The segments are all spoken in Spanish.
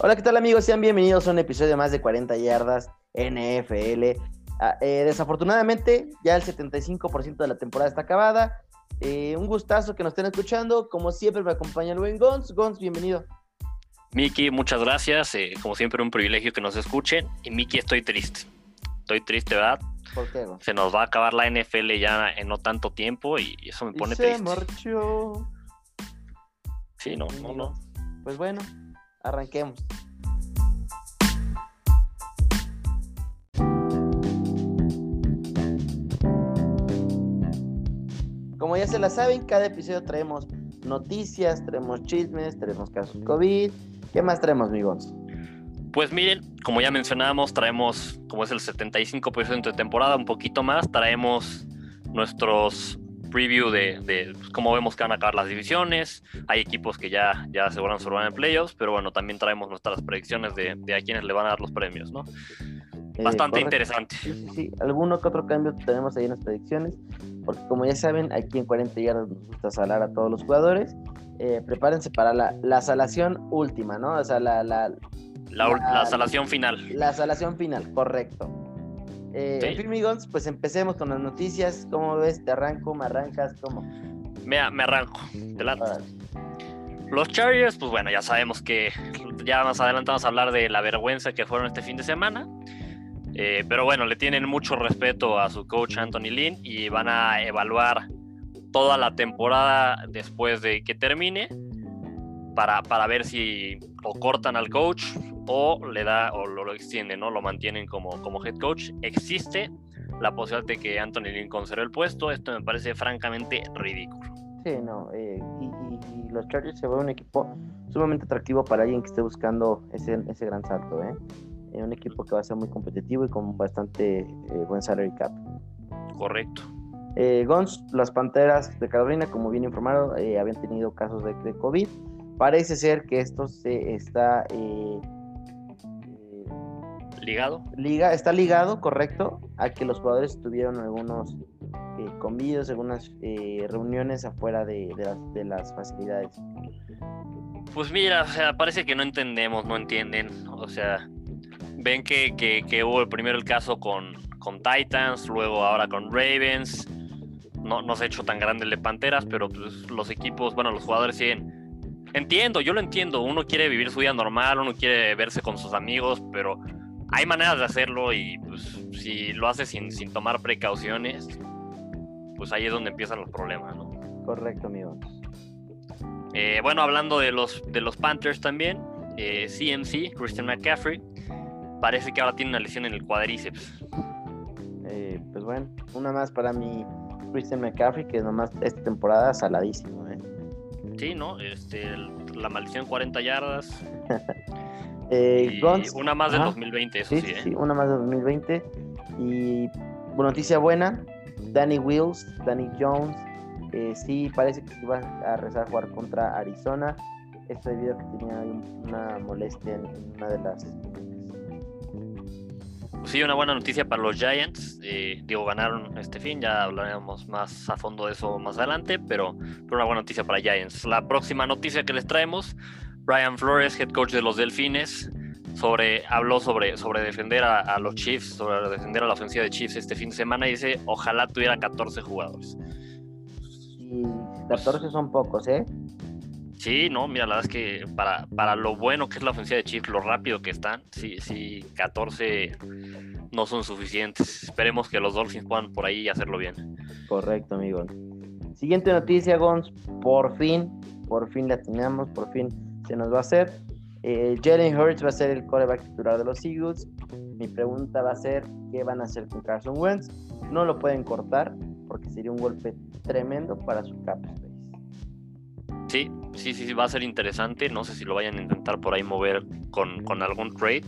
Hola, ¿qué tal amigos? Sean bienvenidos a un episodio más de 40 yardas NFL. Ah, eh, desafortunadamente, ya el 75% de la temporada está acabada. Eh, un gustazo que nos estén escuchando. Como siempre, me acompaña el buen Gons. Gons, bienvenido. Miki, muchas gracias. Eh, como siempre, un privilegio que nos escuchen. Y Miki, estoy triste. Estoy triste, ¿verdad? ¿Por qué? Se nos va a acabar la NFL ya en no tanto tiempo y eso me pone y se triste. marchó. Sí, no, no, no. Pues bueno, arranquemos. Como ya se la saben, cada episodio traemos noticias, traemos chismes, traemos casos COVID. ¿Qué más traemos, amigos? Pues miren, como ya mencionábamos, traemos, como es el 75% de temporada, un poquito más, traemos nuestros preview de, de pues, cómo vemos que van a acabar las divisiones. Hay equipos que ya, ya aseguran su lugar en playoffs, pero bueno, también traemos nuestras predicciones de, de a quienes le van a dar los premios, ¿no? Eh, Bastante interesante. Sí, sí, sí. Alguno que otro cambio tenemos ahí en las predicciones, porque como ya saben, aquí en 40 yardas nos gusta salar a todos los jugadores. Eh, prepárense para la, la salación última, ¿no? O sea, La, La- la salación final. la salación final, correcto. Eh, Sí. En pues empecemos con las noticias. ¿Cómo ves? ¿Te arranco? ¿Me arrancas? ¿Cómo? Me, me arranco. Te. Los Chargers, pues bueno, ya sabemos que ya más adelante vamos a hablar de la vergüenza que fueron este fin de semana. Eh, pero bueno, le tienen mucho respeto a su coach Anthony Lynn y van a evaluar toda la temporada después de que termine para, para ver si o cortan al coach o le da o lo, lo extienden, ¿no? Lo mantienen como, como head coach. Existe la posibilidad de que Anthony Lynn conserve el puesto. Esto me parece francamente ridículo. Sí, no. eh, y, y- y los Chargers se ve un equipo sumamente atractivo para alguien que esté buscando ese, ese gran salto, ¿eh? Eh, un equipo que va a ser muy competitivo y con bastante eh, buen salary cap. Correcto. Eh, Gons, las Panteras de Carolina, como bien informaron, eh, habían tenido casos de, de COVID. Parece ser que esto se está Ligado. liga, está ligado, correcto, a que los jugadores tuvieron algunos eh, convivios, algunas eh, reuniones afuera de, de las, de las facilidades. Pues mira, o sea, parece que no entendemos, no entienden. O sea, ven que, que- que hubo el primero el caso con, con Titans, luego ahora con Ravens. No, no se ha hecho tan grande el de Panteras, pero pues, los equipos, bueno, los jugadores siguen. Entiendo, yo lo entiendo. Uno quiere vivir su vida normal, uno quiere verse con sus amigos, pero hay maneras de hacerlo y pues si lo hace sin, sin tomar precauciones, pues ahí es donde empiezan los problemas, ¿no? Correcto, amigos. Eh, bueno, hablando de los, de los Panthers también, eh, CMC, Christian McCaffrey, parece que ahora tiene una lesión en el cuadríceps. Eh, pues bueno, una más para mi Christian McCaffrey, que nomás esta temporada saladísimo. ¿eh? Sí, ¿no? Este, la maldición 40 yardas. Eh, y Gons, una más del ajá. 2020, eso Sí, sí, ¿eh? sí, una más de 2020. Y bueno, noticia buena, Danny Wills, Danny Jones, eh, sí parece que va a rezar a jugar contra Arizona. Esto debido a que tenía un- una molestia en una de las... Sí, una buena noticia para los Giants. eh, digo, ganaron este fin, ya hablaremos más a fondo de eso más adelante, pero, pero una buena noticia para Giants. La próxima noticia que les traemos, Brian Flores, head coach de los Delfines, sobre, habló sobre, sobre defender a, a los Chiefs, sobre defender a la ofensiva de Chiefs este fin de semana y dice, ojalá tuviera 14 jugadores. Y 14 son pocos, ¿eh? Sí, no, mira, la verdad es que para, para lo bueno que es la ofensiva de Chiefs, lo rápido que están, sí, sí, 14 no son suficientes. Esperemos que los Dolphins puedan por ahí hacerlo bien. Correcto, amigos. Siguiente noticia, Gons. Por fin, por fin la tenemos, por fin se nos va a hacer. Eh, Jalen Hurts va a ser el quarterback titular de los Eagles. Mi pregunta va a ser: ¿qué van a hacer con Carson Wentz? No lo pueden cortar porque sería un golpe tremendo para su cap space. Sí, sí, sí, va a ser interesante. No sé si lo vayan a intentar por ahí mover con, con algún trade.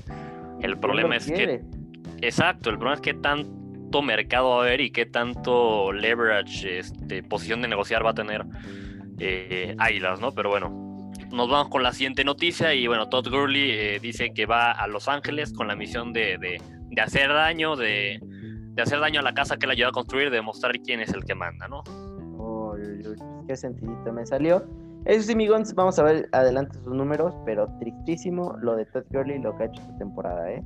El problema es quiere. que, exacto, el problema es que tanto mercado va a haber y qué tanto leverage, este, posición de negociar va a tener eh, Águilas, ¿no? Pero bueno, nos vamos con la siguiente noticia y bueno, Todd Gurley eh, dice que va a Los Ángeles con la misión de, de- de hacer daño, de, de hacer daño a la casa que él ayudó a construir, de demostrar quién es el que manda, ¿no? Qué sentidito me salió. Eso sí, Migons, vamos a ver adelante sus números, pero tristísimo lo de Todd Gurley lo que ha hecho esta temporada, ¿eh?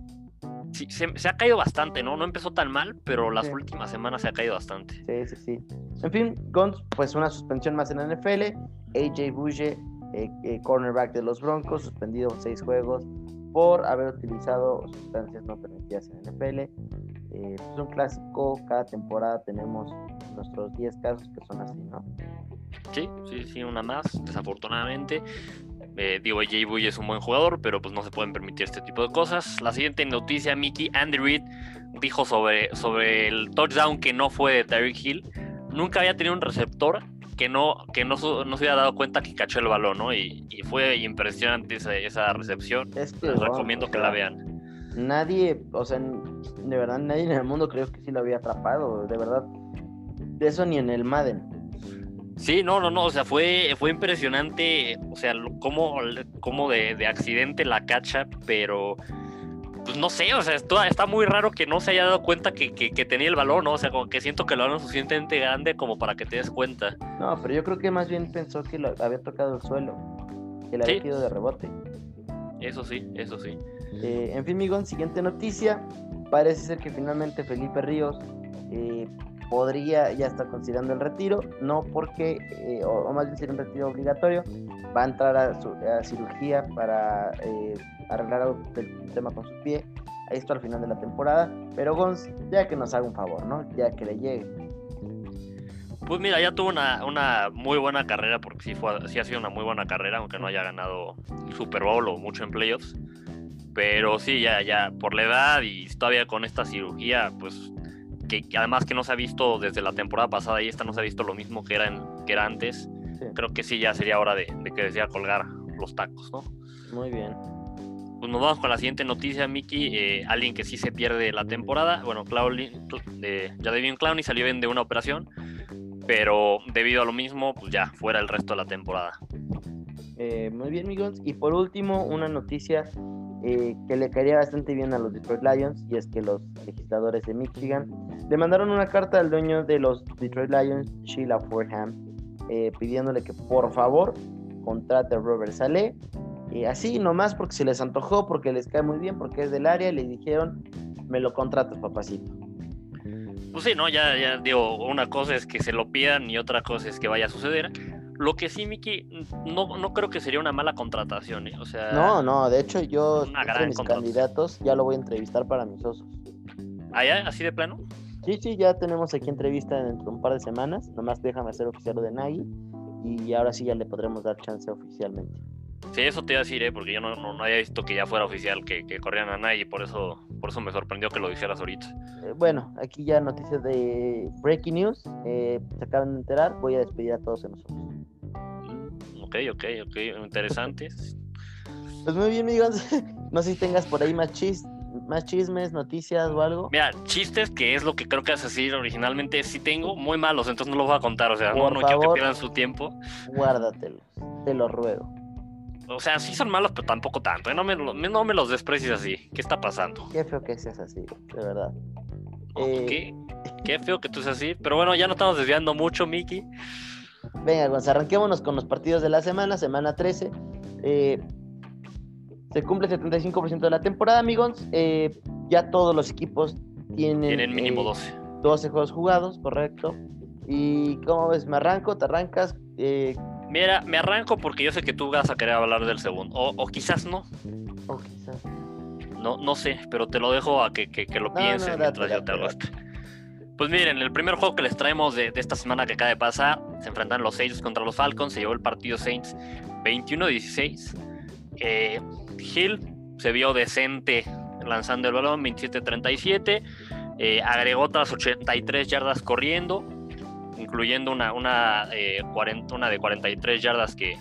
Sí, se, ha caído bastante, ¿no? No empezó tan mal, pero las últimas semanas se ha caído bastante. Sí, sí, sí. En fin, Gons, pues una suspensión más en la NFL. AJ Bouye, eh, eh, cornerback de los Broncos, suspendido seis juegos por haber utilizado sustancias no permitidas en NFL. Eh, es un clásico, cada temporada tenemos nuestros 10 casos que son así, ¿no? Sí, sí, sí, una más, desafortunadamente. Eh, digo, Jay Buy es un buen jugador, pero pues no se pueden permitir este tipo de cosas. La siguiente noticia, Mickey Andy Reid dijo sobre, sobre el touchdown que no fue de Tyreek Hill. Nunca había tenido un receptor que no, que no, no se había dado cuenta que cachó el balón, ¿no? Y, fue impresionante esa, esa recepción. Les recomiendo que la vean. Nadie, o sea, de verdad, nadie en el mundo creo que sí lo había atrapado, de verdad. De eso ni en el Madden. Sí, no, no, no, o sea, fue, fue impresionante, o sea, cómo, cómo de, de, accidente la cacha, pero pues no sé, o sea, está, está muy raro que no se haya dado cuenta que, que, tenía el balón, ¿no? O sea, como que siento que lo balón suficientemente grande como para que te des cuenta. No, pero yo creo que más bien pensó que lo había tocado el suelo, que le había ido de rebote. Eso sí, eso sí. Eh, en fin, Migón, siguiente noticia. Parece ser que finalmente Felipe Ríos eh, podría ya estar considerando el retiro, no porque, eh, o, más bien sería un retiro obligatorio, va a entrar a, cirugía para eh, arreglar el tema con su pie, está al final de la temporada, pero Gons, ya que nos haga un favor, ¿no? Ya que le llegue. Pues mira, ya tuvo una, una muy buena carrera, porque sí, fue, sí ha sido una muy buena carrera, aunque no haya ganado Super Bowl o mucho en playoffs. Pero sí, ya, ya, por la edad y todavía con esta cirugía, pues que, además que no se ha visto desde la temporada pasada y esta no se ha visto lo mismo que era, que era antes, creo que sí ya sería hora de, que decía colgar los tacos, ¿no? Muy bien. Pues nos vamos con la siguiente noticia, Mickey. Eh, alguien que sí se pierde la temporada. Bueno, Clowney, eh, ya Devin Clowney salió bien de una operación, pero debido a lo mismo, pues ya fuera el resto de la temporada. Eh, muy bien, amigos. Y por último, una noticia eh, que le caería bastante bien a los Detroit Lions, y es que los legisladores de Michigan le mandaron una carta al dueño de los Detroit Lions, Sheila Fordham, eh, pidiéndole que por favor contrate a Robert Saleh. Y así nomás porque se les antojó, porque les cae muy bien, porque es del área, y le dijeron, me lo contratas, papacito. Pues sí, no, ya, ya digo, una cosa es que se lo pidan y otra cosa es que vaya a suceder. Lo que sí, Miki, no, no creo que sería una mala contratación, ¿eh? O sea. No, no, de hecho, yo, una mis candidatos, ya lo voy a entrevistar para mis osos. ¿Ah, ya? ¿Así de plano? Sí, sí, ya tenemos aquí entrevista dentro de un par de semanas. Nomás déjame hacer oficial de Nagy y ahora sí ya le podremos dar chance oficialmente. Sí, eso te iba a decir, ¿eh? porque yo no, no, había visto que ya fuera oficial que, que corrían a Nagy, por eso, por eso me sorprendió que lo dijeras ahorita. Eh, bueno, aquí ya noticias de Breaking News. Eh, se acaban de enterar, voy a despedir a todos nosotros. Ok, ok, ok, interesante. Pues muy bien, amigos. No sé si tengas por ahí más chistes más chismes, noticias o algo. Mira, chistes, que es lo que creo que hace así originalmente, sí tengo, muy malos, entonces no los voy a contar, o sea, no, no quiero que pierdan su tiempo. Guárdatelos, te lo ruego. O sea, sí son malos, pero tampoco tanto, ¿eh? no, me, no me los desprecies así. ¿Qué está pasando? Qué feo que seas así, de verdad. Eh, ¿Qué? Qué feo que tú seas así, pero bueno, ya no estamos desviando mucho, Miki. Venga, pues arranquémonos con los partidos de la semana, semana 13. Eh, se cumple el 75% de la temporada, amigos. Eh, ya todos los equipos tienen. Tienen mínimo 12. Eh, 12 juegos jugados, correcto. ¿Y cómo ves? ¿Me arranco? ¿Te arrancas? Mira, me arranco porque yo sé que tú vas a querer hablar del segundo. O, quizás no. O quizás. No, no sé, pero te lo dejo a que, lo pienses mientras yo te hago pues miren, el primer juego que les traemos de, esta semana que acaba de pasar, se enfrentan los Saints contra los Falcons, se llevó el partido Saints 21-16. Eh, Hill se vio decente lanzando el balón 27-37, eh, agregó otras 83 yardas corriendo, incluyendo una, una, eh, una de 43 yardas que,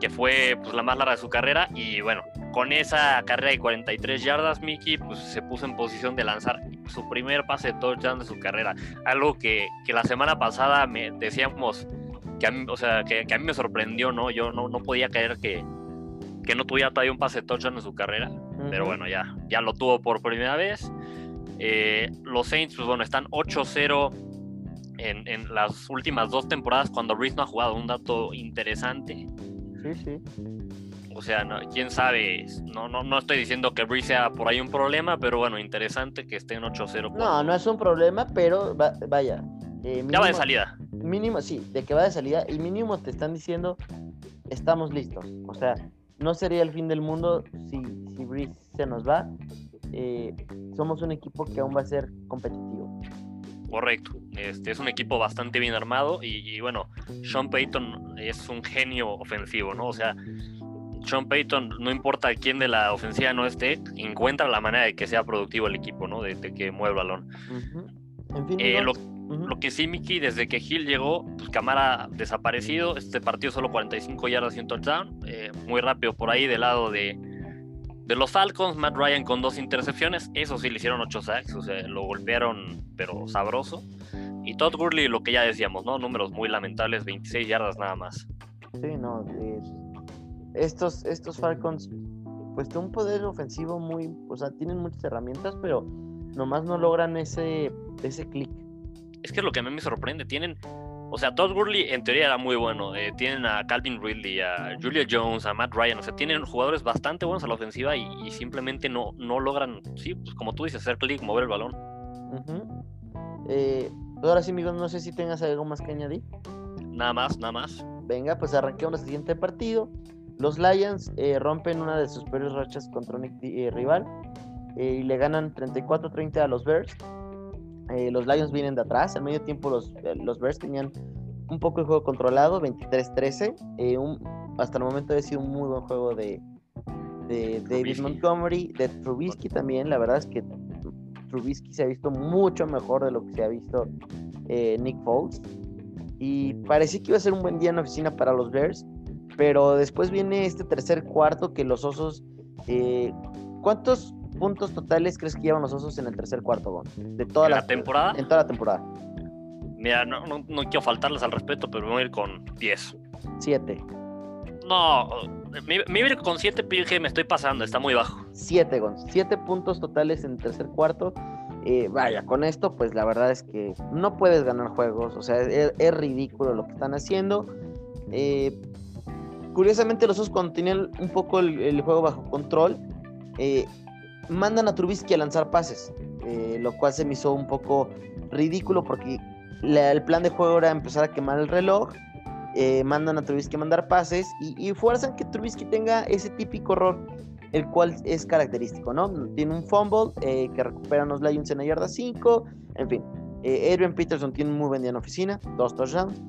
que fue pues, la más larga de su carrera y bueno, con esa carrera de 43 yardas, Mickey pues, se puso en posición de lanzar su primer pase de touchdown de su carrera. Algo que, la semana pasada me decíamos que a mí, o sea, que, a mí me sorprendió, ¿no? Yo no, no podía creer que, que no tuviera todavía un pase de touchdown en su carrera. Pero bueno, ya, ya lo tuvo por primera vez. Eh, los Saints, pues bueno, están 8-0 en, en, las últimas dos temporadas cuando Breeze no ha jugado. Un dato interesante. Sí, sí. O sea, no, quién sabe, no, no, no estoy diciendo que Breeze sea por ahí un problema, pero bueno, interesante que esté en 8-0. No, no es un problema, pero vaya. Eh, ya va de salida. Mínimo, sí, de que va de salida y mínimo te están diciendo, estamos listos. O sea, no sería el fin del mundo si, si Breeze se nos va. Eh, somos un equipo que aún va a ser competitivo. Correcto. Este es un equipo bastante bien armado y, y, bueno, Sean Payton es un genio ofensivo, ¿no? O sea, Sean Payton, no importa quién de la ofensiva no esté, encuentra la manera de que sea productivo el equipo, ¿no? De, que mueva el balón. en fin, eh, lo, que sí, Mickey, desde que Hill llegó, pues Camara desaparecido. Este partido solo 45 yardas y un touchdown. Eh, muy rápido por ahí del lado de, de los Falcons. Matt Ryan con dos intercepciones. Eso sí le hicieron 8 sacks, o sea, lo golpearon, pero sabroso. Y Todd Gurley, lo que ya decíamos, ¿no? Números muy lamentables, 26 yardas nada más. Sí, no, estos, estos Falcons, pues tienen un poder ofensivo muy, o sea, tienen muchas herramientas, pero nomás no logran ese, ese clic. Es que es lo que a mí me sorprende, tienen, o sea, Todd Gurley en teoría era muy bueno, eh, tienen a Calvin Ridley, a Julia Jones, a Matt Ryan, o sea, tienen jugadores bastante buenos a la ofensiva y, simplemente no, no logran, sí, pues como tú dices, hacer clic, mover el balón. Eh, ahora sí, amigos, no sé si tengas algo más que añadir. Nada más, nada más. Venga, pues arranquemos el siguiente partido. Los Lions eh, rompen una de sus peores rachas contra un eh, rival eh, y le ganan 34-30 a los Bears. los Lions vienen de atrás. Al medio tiempo los, los Bears tenían un poco el juego controlado, 23-13. hasta el momento ha sido un muy buen juego de, de David Montgomery, de Trubisky también. La verdad es que Trubisky se ha visto mucho mejor de lo que se ha visto Nick Foles. Y parecía que iba a ser un buen día en la oficina para los Bears pero después viene este tercer cuarto que los osos. Eh, ¿Cuántos puntos totales crees que llevan los osos en el tercer cuarto, De toda la, temporada? En toda la temporada. Mira, no, no, quiero faltarles al respeto, pero voy a ir con 10. 7. No, me, a ir con 7, pero me estoy pasando, está muy bajo. 7, Gon. 7 puntos totales en el tercer cuarto. Eh, vaya, con esto, pues la verdad es que no puedes ganar juegos. O sea, es, es ridículo lo que están haciendo. Eh, Curiosamente, los dos cuando tenían un poco el, juego bajo control, eh, mandan a Trubisky a lanzar pases, eh, lo cual se me hizo un poco ridículo porque el plan de juego era empezar a quemar el reloj, eh, mandan a Trubisky a mandar pases y, fuerzan que Trubisky tenga ese típico error, el cual es característico, ¿no? Tiene un fumble que recuperan los Lions en la yarda 5, en fin. Adrian Peterson tiene un muy buen día en oficina, dos touchdowns.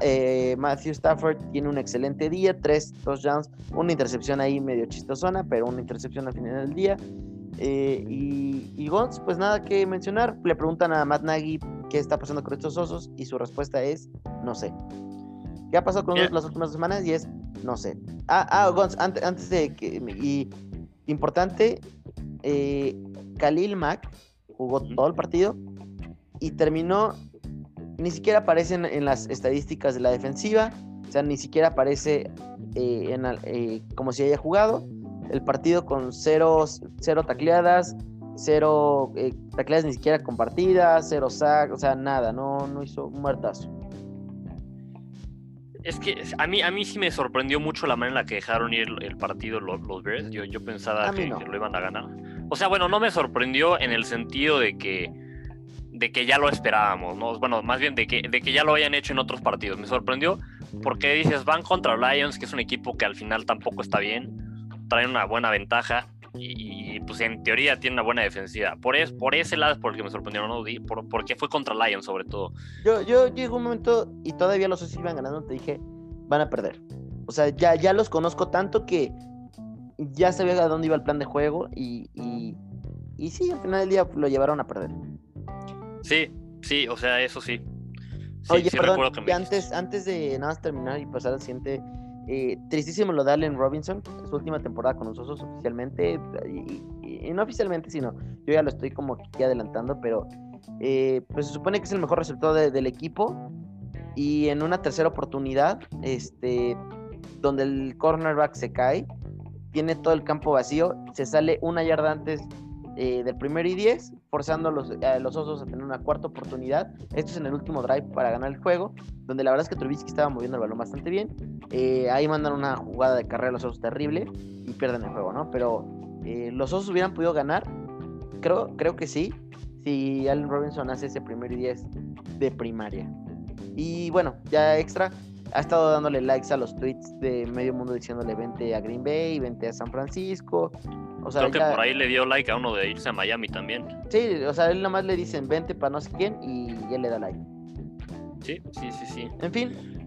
Eh, Matthew Stafford tiene un excelente día, tres touchdowns, una intercepción ahí medio chistosona, pero una intercepción al final del día. Eh, y, y Gons, pues nada que mencionar. Le preguntan a Matt Nagy qué está pasando con estos osos y su respuesta es no sé. ¿Qué ha pasado con las últimas semanas? Y es no sé. Ah, ah Gons, antes, antes de que. Y, importante, eh, Khalil Mack jugó todo el partido y terminó ni siquiera aparece en, las estadísticas de la defensiva, o sea, ni siquiera aparece eh, eh, como si haya jugado. El partido con cero, cero tacleadas, cero eh, tacleadas ni siquiera compartidas, cero sac, o sea, nada, no, no hizo un muertazo. Es que a mí, a mí sí me sorprendió mucho la manera en la que dejaron ir el, partido los, Bears. Yo, yo pensaba que, lo iban a ganar. O sea, bueno, no me sorprendió en el sentido de que de que ya lo esperábamos, ¿no? Bueno, más bien de que, de que ya lo hayan hecho en otros partidos. Me sorprendió porque dices, van contra Lions, que es un equipo que al final tampoco está bien, traen una buena ventaja y, pues en teoría tiene una buena defensiva. Por, es, por ese lado es porque me sorprendieron, ¿no? Por, porque fue contra Lions sobre todo. Yo, yo llegó un momento y todavía los Osos iban ganando, te dije, van a perder. O sea, ya, ya los conozco tanto que ya sabía a dónde iba el plan de juego y, y sí, al final del día lo llevaron a perder. Sí, sí, o sea, eso sí. Oye, perdón, antes, antes de nada más terminar y pasar al siguiente, eh, tristísimo lo de Allen Robinson, su última temporada con nosotros oficialmente, y, no oficialmente, sino yo ya lo estoy como aquí adelantando, pero eh, pues se supone que es el mejor resultado del equipo y en una tercera oportunidad, este, donde el cornerback se cae, tiene todo el campo vacío, se sale una yarda antes eh, del primero y diez, forzando a los, los osos a tener una cuarta oportunidad. Esto es en el último drive para ganar el juego, donde la verdad es que Trubisky estaba moviendo el balón bastante bien. Eh, ahí mandan una jugada de carrera a los osos terrible y pierden el juego, ¿no? Pero eh, los osos hubieran podido ganar, creo, creo que sí, si Allen Robinson hace ese primer 10 de primaria. Y bueno, ya extra, ha estado dándole likes a los tweets de medio mundo diciéndole vente a Green Bay, vente a San Francisco. O sea, Creo que por ahí le dio like a uno de irse a Miami también. Sí, o sea, él nada más le dicen vente para no sé quién y él le da like. Sí, sí, sí, sí. En fin.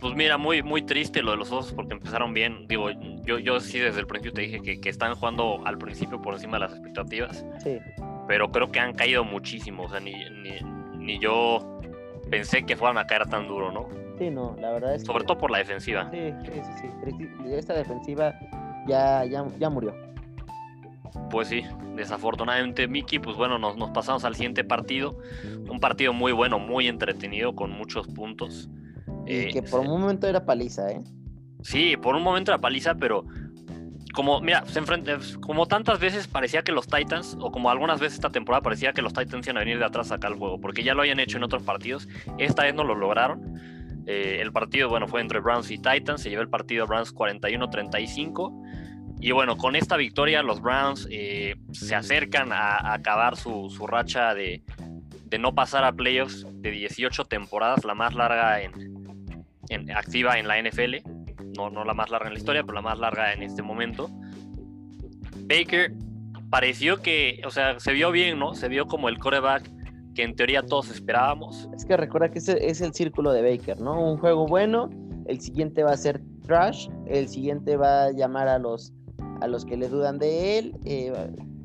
Pues mira, muy, muy triste lo de los osos porque empezaron bien. Digo, yo, yo sí desde el principio te dije que, que están jugando al principio por encima de las expectativas. Sí. Pero creo que han caído muchísimo. O sea, ni, ni, ni yo pensé que fueran a caer tan duro, ¿no? Sí, no, la verdad es Sobre todo por la defensiva. Sí, sí, sí, sí. Esta defensiva ya, ya, ya murió. Pues sí, desafortunadamente Miki, pues bueno, nos, nos pasamos al siguiente partido. Un partido muy bueno, muy entretenido, con muchos puntos. Y eh, que por un momento era paliza, ¿eh? Sí, por un momento era paliza, pero como, mira, se enfrenta, como tantas veces parecía que los Titans, o como algunas veces esta temporada parecía que los Titans iban a venir de atrás a sacar el juego, porque ya lo habían hecho en otros partidos, esta vez no lo lograron. Eh, el partido, bueno, fue entre Browns y Titans, se llevó el partido Browns 41-35. Y bueno, con esta victoria los Browns eh, se acercan a, acabar su, racha de, no pasar a playoffs de 18 temporadas, la más larga en, activa en la NFL. No, no la más larga en la historia, pero la más larga en este momento. Baker pareció que, o sea, se vio bien, ¿no? Se vio como el coreback que en teoría todos esperábamos. Es que recuerda que ese es el círculo de Baker, ¿no? Un juego bueno, el siguiente va a ser trash, el siguiente va a llamar a los, a los que le dudan de él, eh,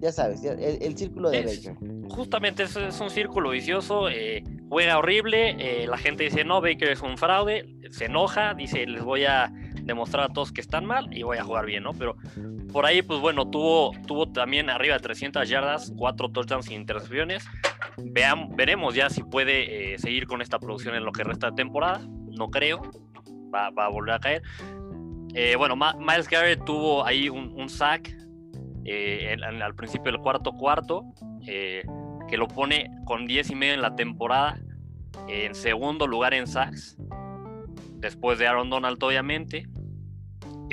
ya sabes, el, círculo de Baker. Justamente es, es un círculo vicioso, eh, juega horrible, eh, la gente dice, no, Baker es un fraude, se enoja, dice, les voy a demostrar a todos que están mal y voy a jugar bien, ¿no? Pero por ahí, pues bueno, tuvo, tuvo también arriba de 300 yardas, cuatro touchdowns sin intercepciones. Vean, veremos ya si puede eh, seguir con esta producción en lo que resta de temporada. No creo, va, a volver a caer. Eh, bueno, Miles Garrett tuvo ahí un, sack eh, al principio del cuarto cuarto, que lo pone con 10 y medio en la temporada, en segundo lugar en sacks, después de Aaron Donald obviamente.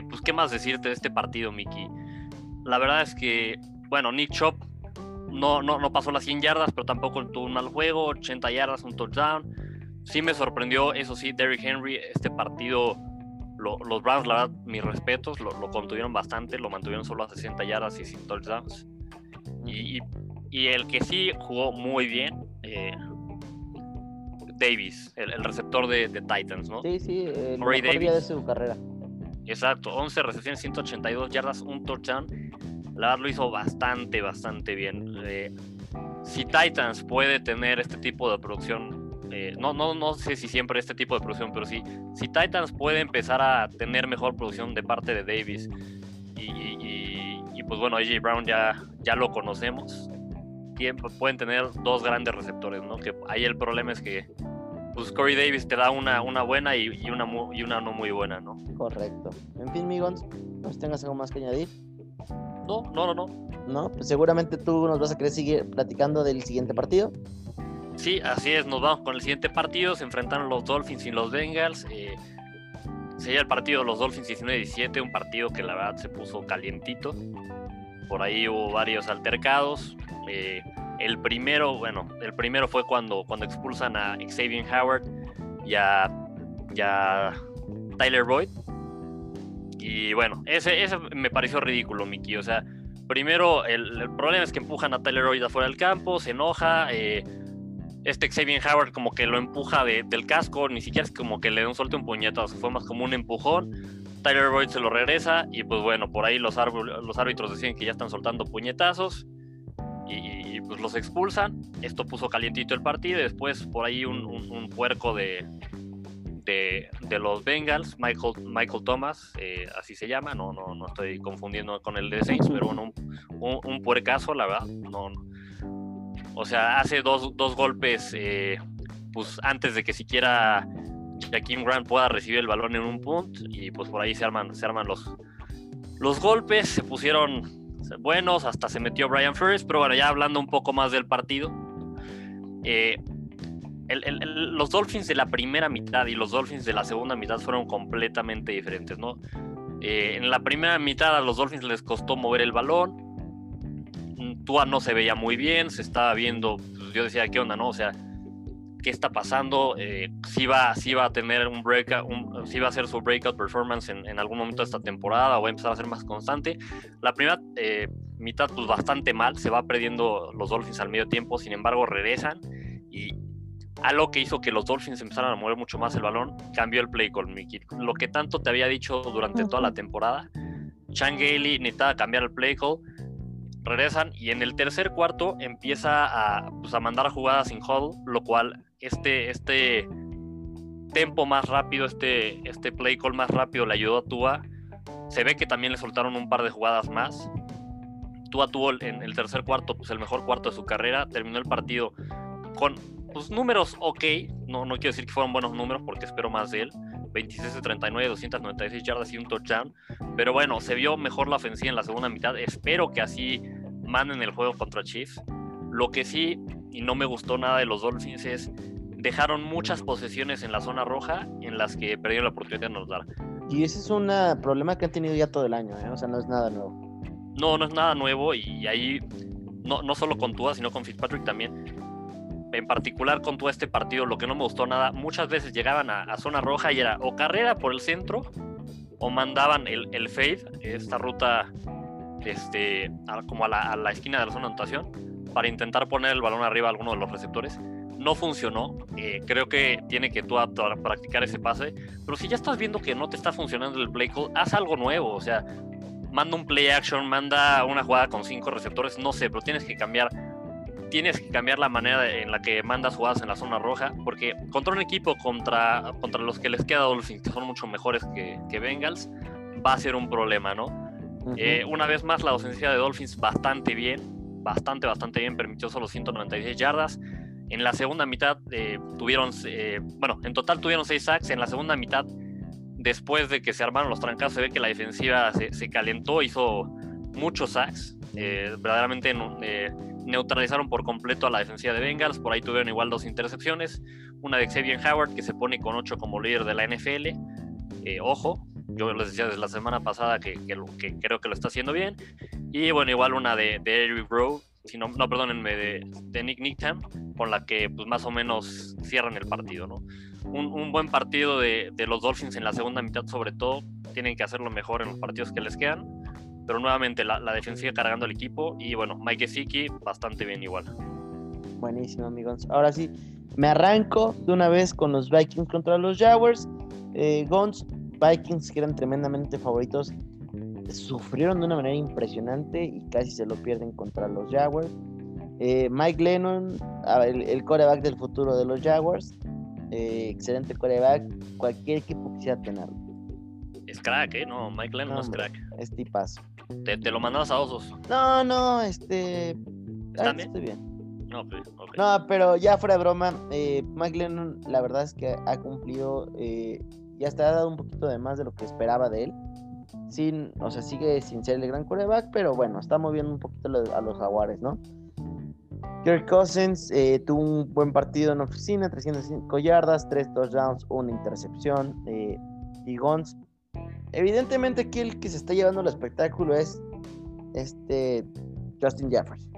Y pues, ¿qué más decirte de este partido, Mickey? La verdad es que, bueno, Nick Chop no, no, no pasó las 100 yardas, pero tampoco tuvo un mal juego, 80 yardas, un touchdown. Sí me sorprendió, eso sí, Derrick Henry, este partido, los Browns, la verdad, mis respetos, lo, contuvieron bastante, lo mantuvieron solo a 60 yardas y sin touchdowns. Y, y, el que sí jugó muy bien, eh, Davis, el, receptor de, Titans, ¿no? Sí, sí, el mejor Davis. de su carrera. Exacto, 11 recepciones, 182 yardas, un touchdown. La verdad lo hizo bastante, bastante bien. Eh, si Titans puede tener este tipo de producción, eh, no, no, no sé si siempre este tipo de producción, pero sí, si Titans puede empezar a tener mejor producción de parte de Davis y, pues bueno, AJ Brown ya, ya lo conocemos, pueden tener dos grandes receptores, ¿no? Que ahí el problema es que pues Corey Davis te da una, una buena y, una, y una no muy buena, ¿no? Correcto. En fin, Migons, ¿no tengas algo más que añadir? No, no, no, no. No, pues seguramente tú nos vas a querer seguir platicando del siguiente partido. Sí, así es, nos vamos con el siguiente partido, se enfrentaron los Dolphins y los Bengals. Eh, sería el partido de los Dolphins 19-17, un partido que la verdad se puso calientito. Por ahí hubo varios altercados. Eh, el primero, bueno, el primero fue cuando, cuando expulsan a Xavier Howard y a, Tyler Boyd. Y bueno, ese, ese me pareció ridículo, Mickey. O sea, primero el, problema es que empujan a Tyler Boyd afuera del campo, se enoja. Eh, este Xavier Howard como que lo empuja del casco, ni siquiera es como que le da un suelto un puñetazo, fue más como un empujón. Tyler Boyd se lo regresa y pues bueno, por ahí los, los árbitros decían que ya están soltando puñetazos y, pues los expulsan. Esto puso calientito el partido y después por ahí un, puerco de, de, los Bengals, Michael, Michael Thomas, eh, así se llama, no, no, no estoy confundiendo con el de Saints, pero bueno, un, un, puercazo, la verdad. No, O sea, hace dos, dos golpes eh, pues antes de que siquiera Jaquim Grant pueda recibir el balón en un punto y pues por ahí se arman, se arman los, los golpes, se pusieron buenos, hasta se metió Brian Ferris, pero bueno, ya hablando un poco más del partido. Eh, los Dolphins de la primera mitad y los Dolphins de la segunda mitad fueron completamente diferentes, ¿no? Eh, en la primera mitad a los Dolphins les costó mover el balón. Tua no se veía muy bien, se estaba viendo, pues, yo decía, ¿qué onda, no? O sea, ¿qué está pasando? Eh, si va, si va a tener un breakout, si va a hacer su breakout performance en, algún momento de esta temporada o va a empezar a ser más constante. La primera eh, mitad, pues bastante mal, se va perdiendo los Dolphins al medio tiempo, sin embargo, regresan y algo que hizo que los Dolphins empezaran a mover mucho más el balón, cambió el play call, Mickey. Lo que tanto te había dicho durante toda la temporada, Chan Gailey necesitaba cambiar el play call, regresan y en el tercer cuarto empieza a, pues, a mandar jugadas sin hold, lo cual este, este tempo más rápido, este, este play call más rápido le ayudó a Tua. Se ve que también le soltaron un par de jugadas más. Tua tuvo en el tercer cuarto pues el mejor cuarto de su carrera, terminó el partido con pues, números ok, no, no quiero decir que fueron buenos números porque espero más de él. 26 de 39, 296 yardas y un touchdown. Pero bueno, se vio mejor la ofensiva en la segunda mitad. Espero que así manden el juego contra Chiefs. Lo que sí, y no me gustó nada de los Dolphins, es dejaron muchas posesiones en la zona roja en las que perdieron la oportunidad de anotar. Y ese es un problema que han tenido ya todo el año, ¿eh? o sea, no es nada nuevo. No, no es nada nuevo y ahí, no, no solo con Tua, sino con Fitzpatrick también, en particular con todo este partido, lo que no me gustó nada, muchas veces llegaban a, zona roja y era o carrera por el centro o mandaban el, el fade, esta ruta este, como a la, esquina de la zona de anotación, para intentar poner el balón arriba a alguno de los receptores. No funcionó, eh, creo que tiene que tú practicar ese pase, pero si ya estás viendo que no te está funcionando el play call, haz algo nuevo, o sea, manda un play action, manda una jugada con cinco receptores, no sé, pero tienes que cambiar tienes que cambiar la manera en la que mandas jugadas en la zona roja, porque contra un equipo contra, contra los que les queda Dolphins, que son mucho mejores que, que Bengals, va a ser un problema, ¿no? Eh, una vez más, la ofensiva de Dolphins bastante bien, bastante, bastante bien, permitió solo 196 yardas. En la segunda mitad eh, tuvieron, eh, bueno, en total tuvieron 6 sacks. En la segunda mitad, después de que se armaron los trancados, se ve que la defensiva se, calentó, hizo muchos sacks. verdaderamente neutralizaron por completo a la defensiva de Bengals. Por ahí tuvieron igual dos intercepciones. Una de Xavier Howard, que se pone con 8 como líder de la NFL. Eh, ojo, yo les decía desde la semana pasada que, que, creo que lo está haciendo bien. Y bueno, igual una de, de Eric Rowe, si no, no perdónenme, de, de Nick Nicktam, con la que pues más o menos cierran el partido, ¿no? Un, un buen partido de, de, los Dolphins en la segunda mitad sobre todo, tienen que hacerlo mejor en los partidos que les quedan pero nuevamente la, la defensiva cargando al equipo y bueno, Mike Gesicki bastante bien igual. Buenísimo, amigos. Ahora sí, me arranco de una vez con los Vikings contra los Jaguars. Eh, Gons, Vikings que eran tremendamente favoritos, sufrieron de una manera impresionante y casi se lo pierden contra los Jaguars. Eh, Mike Lennon, el, el, coreback del futuro de los Jaguars, eh, excelente coreback, cualquier equipo quisiera tenerlo. Es crack, ¿eh? No, Mike Lennon no, es crack. Es tipazo. Te, te, lo mandabas a osos. No, no, este. ¿Están bien? Estoy bien. No, okay, okay. no, pero ya fuera de broma, eh, Mike Lennon, la verdad es que ha cumplido eh, y hasta ha dado un poquito de más de lo que esperaba de él. Sin, o sea, sigue sin ser el gran quarterback, pero bueno, está moviendo un poquito a los jaguares, ¿no? Kirk Cousins eh, tuvo un buen partido en oficina, 305 yardas, 3 touchdowns, una intercepción. Eh, y Gons Evidentemente aquí el que se está llevando el espectáculo es este Justin Jefferson.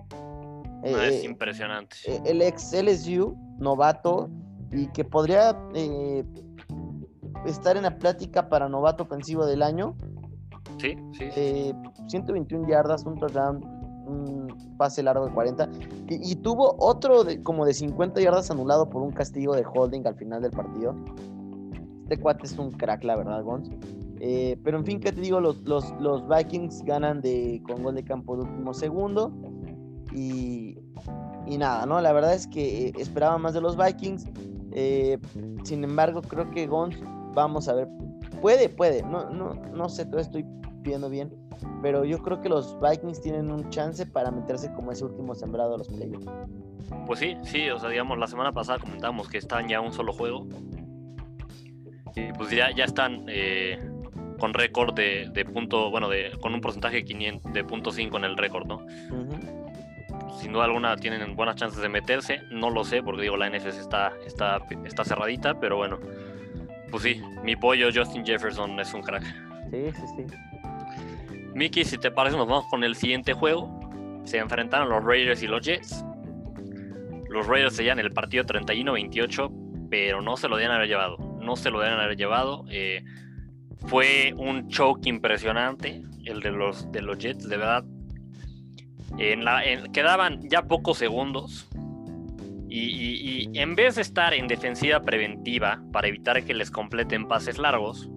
Ah, es eh, impresionante. Eh, el ex LSU, novato, y que podría estar en la plática para novato ofensivo del año. Sí, sí. 121 yardas, un touchdown, un pase largo de 40. Y, tuvo otro de, como de 50 yardas anulado por un castigo de holding al final del partido. Este cuate es un crack, la verdad, Gons. Eh, pero en fin, ¿qué te digo? Los, los, los, Vikings ganan de, con gol de campo de último segundo. Y, y nada, ¿no? La verdad es que eh, esperaba más de los Vikings. Eh, sin embargo, creo que Gons, vamos a ver, puede, puede. No, no, no sé, todavía estoy viendo bien. Pero yo creo que los Vikings tienen un chance para meterse como ese último sembrado a los playoffs. Pues sí, sí, o sea, digamos, la semana pasada comentábamos que están ya un solo juego. Y pues ya, ya están con récord de, de, punto, bueno, de, con un porcentaje de, 500, de punto 5 en el récord, ¿no? Sin duda alguna tienen buenas chances de meterse, no lo sé, porque digo, la NFC está, está, está cerradita, pero bueno, pues sí, mi pollo Justin Jefferson es un crack. Sí, sí, sí. Mickey, si te parece, nos vamos con el siguiente juego. Se enfrentaron los Raiders y los Jets. Los Raiders se el partido 31-28, pero no se lo deben haber llevado. No se lo deben haber llevado. Eh, fue un choke impresionante el de los, de los Jets, de verdad. En la, quedaban ya pocos segundos. Y, y, en vez de estar en defensiva preventiva para evitar que les completen pases largos,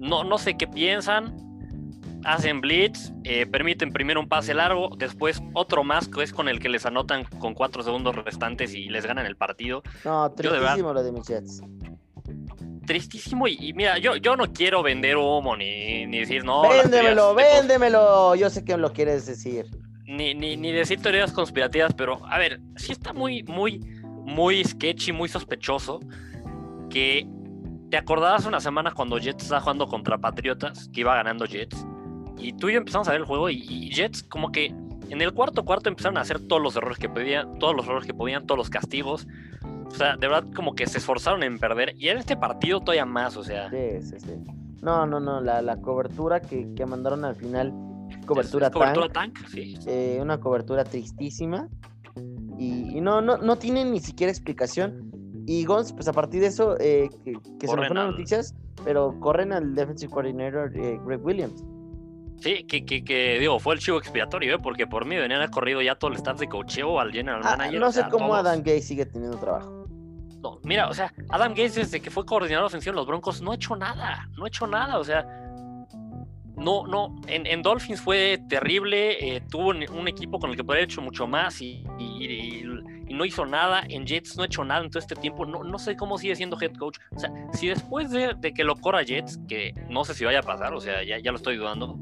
no, no sé qué piensan hacen blitz, eh, permiten primero un pase largo, después otro más que es con el que les anotan con cuatro segundos restantes y les ganan el partido. No, tristísimo lo de mis Jets. Tristísimo y, mira, yo, yo no quiero vender humo ni, ni decir no. Véndemelo, véndemelo. Yo sé que lo quieres decir. Ni, ni, ni decir teorías conspirativas, pero a ver, sí está muy, muy, muy sketchy, muy sospechoso que ¿Te acordabas una semana cuando Jets estaba jugando contra Patriotas, que iba ganando Jets? Y tú y yo empezamos a ver el juego y, Jets como que en el cuarto cuarto empezaron a hacer todos los errores que podían, todos los errores que podían, todos los castigos. O sea, de verdad como que se esforzaron en perder. Y en este partido todavía más, o sea. Sí, sí, sí. No, no, no, la, la cobertura que, que, mandaron al final, cobertura, tank, sí. Eh, una cobertura tristísima. Y, no, no, no tiene ni siquiera explicación. Y Gons, pues a partir de eso, eh, que, que se nos fueron noticias, pero corren al defensive coordinator eh, Greg Williams. Sí, que, que, que, digo, fue el chivo expiatorio, ¿eh? porque por mí venían a corrido ya todo el staff de cocheo al general ah, manager. No sé cómo Adam Gay sigue teniendo trabajo. No, mira, o sea, Adam Gates desde que fue coordinador ofensivo en los Broncos no ha hecho nada, no ha hecho nada, o sea, no, no, en, Dolphins fue terrible, eh, tuvo un, equipo con el que podría haber hecho mucho más y, no hizo nada, en Jets no ha hecho nada en todo este tiempo, no, no sé cómo sigue siendo head coach, o sea, si después de, que lo corra Jets, que no sé si vaya a pasar, o sea, ya, ya lo estoy dudando,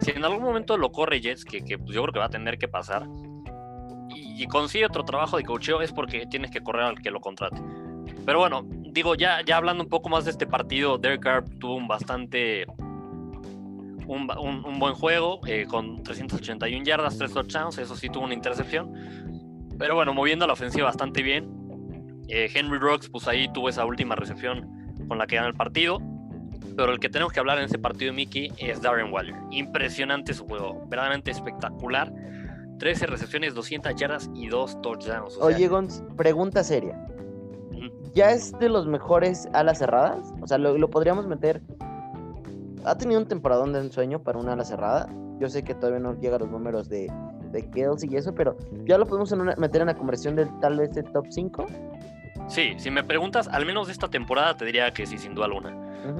si en algún momento lo corre Jets, que, pues yo creo que va a tener que pasar, y, consigue otro trabajo de coacheo, es porque tienes que correr al que lo contrate. Pero bueno, digo, ya, ya hablando un poco más de este partido, Derek Carr tuvo un bastante un, buen juego eh, con 381 yardas, 3 touchdowns, eso sí tuvo una intercepción. Pero bueno, moviendo la ofensiva bastante bien. Eh, Henry Rocks, pues ahí tuvo esa última recepción con la que gana el partido. Pero el que tenemos que hablar en ese partido, Mickey, es Darren Waller. Impresionante su juego, verdaderamente espectacular. 13 recepciones, 200 yardas y 2 touchdowns. Oye, Gons, pregunta seria. ¿Ya es de los mejores alas cerradas? O sea, lo, lo podríamos meter ha tenido un temporadón de ensueño para una ala cerrada. Yo sé que todavía no llega a los números de, de Kelsey y eso, pero ya lo podemos meter en la conversión del tal vez el top 5. Sí, si me preguntas, al menos de esta temporada te diría que sí, sin duda alguna.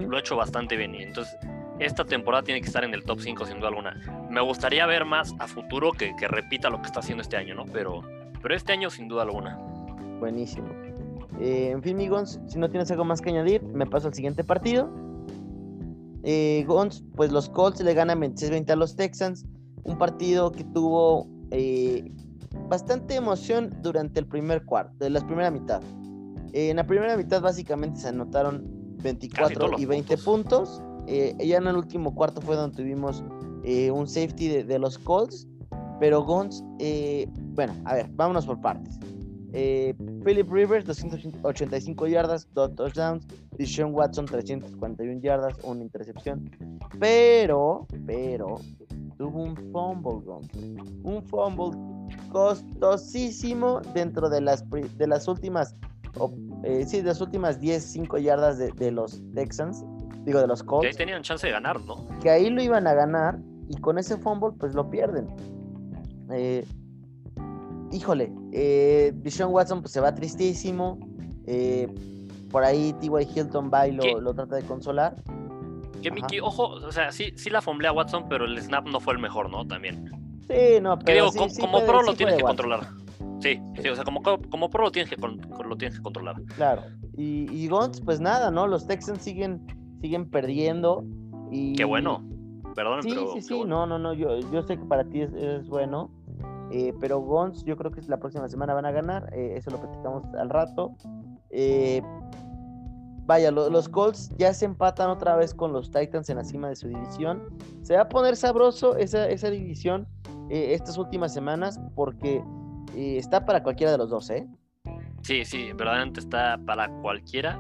Lo ha hecho bastante bien y entonces esta temporada tiene que estar en el top 5 sin duda alguna. Me gustaría ver más a futuro que, repita lo que está haciendo este año, ¿no? Pero, pero este año sin duda alguna. Buenísimo. Eh, en fin, Migons, si no tienes algo más que añadir, me paso al siguiente partido. Eh, pues los Colts le ganan 26-20 a los Texans. Un partido que tuvo eh, bastante emoción durante el primer cuarto, de la primera mitad. en la primera mitad básicamente se anotaron 24 y 20 puntos. Eh, ya en el último cuarto fue donde tuvimos eh, un safety de, los Colts. Pero Gons, bueno, a ver, vámonos por partes. Eh, Philip Rivers, 285 yardas, 2 touchdowns. Deshaun Watson, 341 yardas, una intercepción. Pero, pero, tuvo un fumble, un fumble costosísimo dentro de las, de las últimas, eh, sí, de las últimas 10, 5 yardas de, los Texans, digo, de los Colts. Que ahí tenían chance de ganar, ¿no? Que ahí lo iban a ganar y con ese fumble, pues lo pierden. Eh, híjole, eh, Watson pues, se va tristísimo. Eh, por ahí T.Y. Hilton va y lo, trata de consolar. Que Mickey, ojo, o sea, sí, sí la fomblea Watson, pero el snap no fue el mejor, ¿no? También. Sí, no, pero. como, pro lo tienes que controlar. Sí, sí, o sea, como, como pro lo tienes que, lo tienes que controlar. Claro. Y, y Gons, pues nada, ¿no? Los Texans siguen, siguen perdiendo. Y... Qué bueno. Perdón, sí, pero. Sí, sí, no, no, no. Yo, yo sé que para ti es, es bueno. Eh, pero Gons, yo creo que la próxima semana van a ganar. Eh, eso lo platicamos al rato. Eh, vaya, los Colts ya se empatan otra vez con los Titans en la cima de su división. Se va a poner sabroso esa, esa división estas últimas semanas porque está para cualquiera de los dos, ¿eh? Sí, sí, verdaderamente está para cualquiera.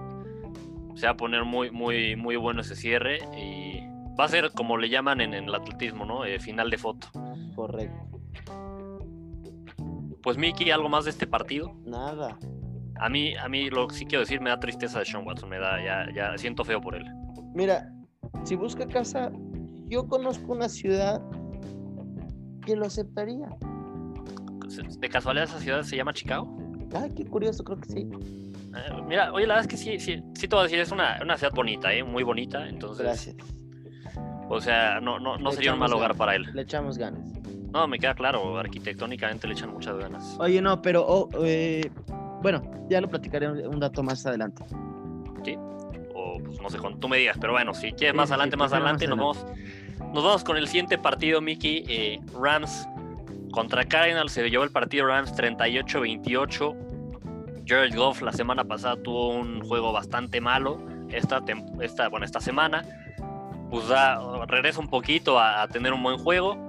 Se va a poner muy, muy, muy bueno ese cierre y va a ser como le llaman en, el atletismo, ¿no? Final de foto. Correcto. Pues Miki, ¿algo más de este partido? Nada. A mí, a mí lo que sí quiero decir me da tristeza de Sean Watson, me da, ya, ya siento feo por él. Mira, si busca casa, yo conozco una ciudad que lo aceptaría. ¿De casualidad esa ciudad se llama Chicago? Ay, qué curioso, creo que sí. Eh, mira, oye, la verdad es que sí, sí, sí te voy a decir, es una, una ciudad bonita, ¿eh? muy bonita, entonces... Gracias. O sea, no, no, no sería un mal lugar para él. Le echamos ganas. No, me queda claro, arquitectónicamente le echan muchas ganas. Oye, no, pero oh, eh, bueno, ya lo platicaré un dato más adelante. Sí, o pues no sé, tú me digas, pero bueno, si quieres más adelante, más adelante, nos vamos, nos vamos con el siguiente partido, Mickey. Eh, Rams contra Cardinals se llevó el partido Rams 38-28. Jared Goff la semana pasada tuvo un juego bastante malo. Esta, esta, bueno, esta semana pues da, regresa un poquito a, tener un buen juego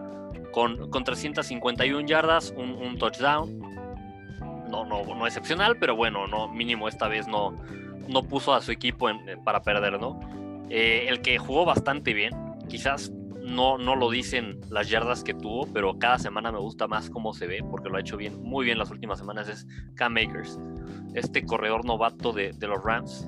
con, con 351 yardas, un, touchdown. No, no, no excepcional, pero bueno, no, mínimo esta vez no, no puso a su equipo para perder, ¿no? Eh, el que jugó bastante bien, quizás no, no lo dicen las yardas que tuvo, pero cada semana me gusta más cómo se ve, porque lo ha hecho bien, muy bien las últimas semanas, es Cam Makers. Este corredor novato de, los Rams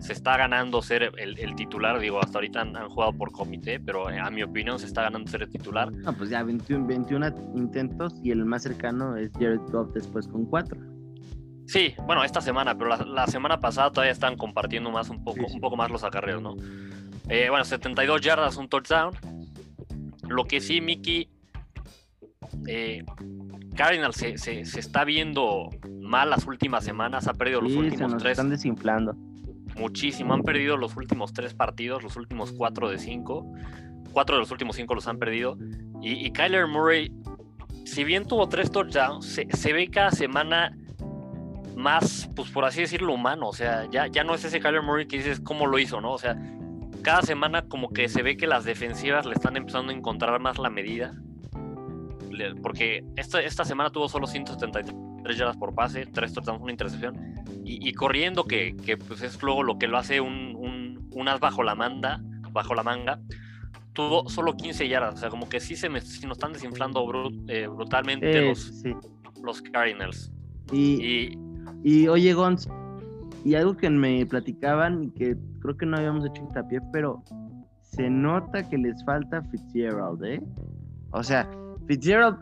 se está ganando ser el, titular, digo, hasta ahorita han, jugado por comité, pero eh, a mi opinión se está ganando ser el titular. No, pues ya 21, 21 intentos y el más cercano es Jared Goff después con 4. Sí, bueno, esta semana, pero la, semana pasada todavía están compartiendo más un poco, un poco más los acarreos, ¿no? Eh, bueno, 72 yardas, un touchdown. Lo que sí, Mickey, eh, Cardinals se, está viendo mal las últimas semanas, ha perdido los últimos tres. Están desinflando. Muchísimo, han perdido los últimos tres partidos, los últimos cuatro de cinco. Cuatro de los últimos cinco los han perdido. Y, Kyler Murray, si bien tuvo tres touchdowns, se, se, ve cada semana más, pues por así decirlo, humano. O sea, ya, ya no es ese Kyler Murray que dices cómo lo hizo, ¿no? O sea, cada semana como que se ve que las defensivas le están empezando a encontrar más la medida. Porque esta, esta semana tuvo solo 173 yardas por pase, 3 touchdowns, una intercepción. Y, corriendo, que, que, pues es luego lo que lo hace un, un, as bajo la manga, bajo la manga. Tuvo solo 15 yardas. O sea, como que sí se, me, nos están desinflando eh, brutalmente los, los Cardinals. Y, y, y oye, Gons, y algo que me platicaban y que creo que no habíamos hecho hincapié, pero se nota que les falta Fitzgerald, ¿eh? O sea, Fitzgerald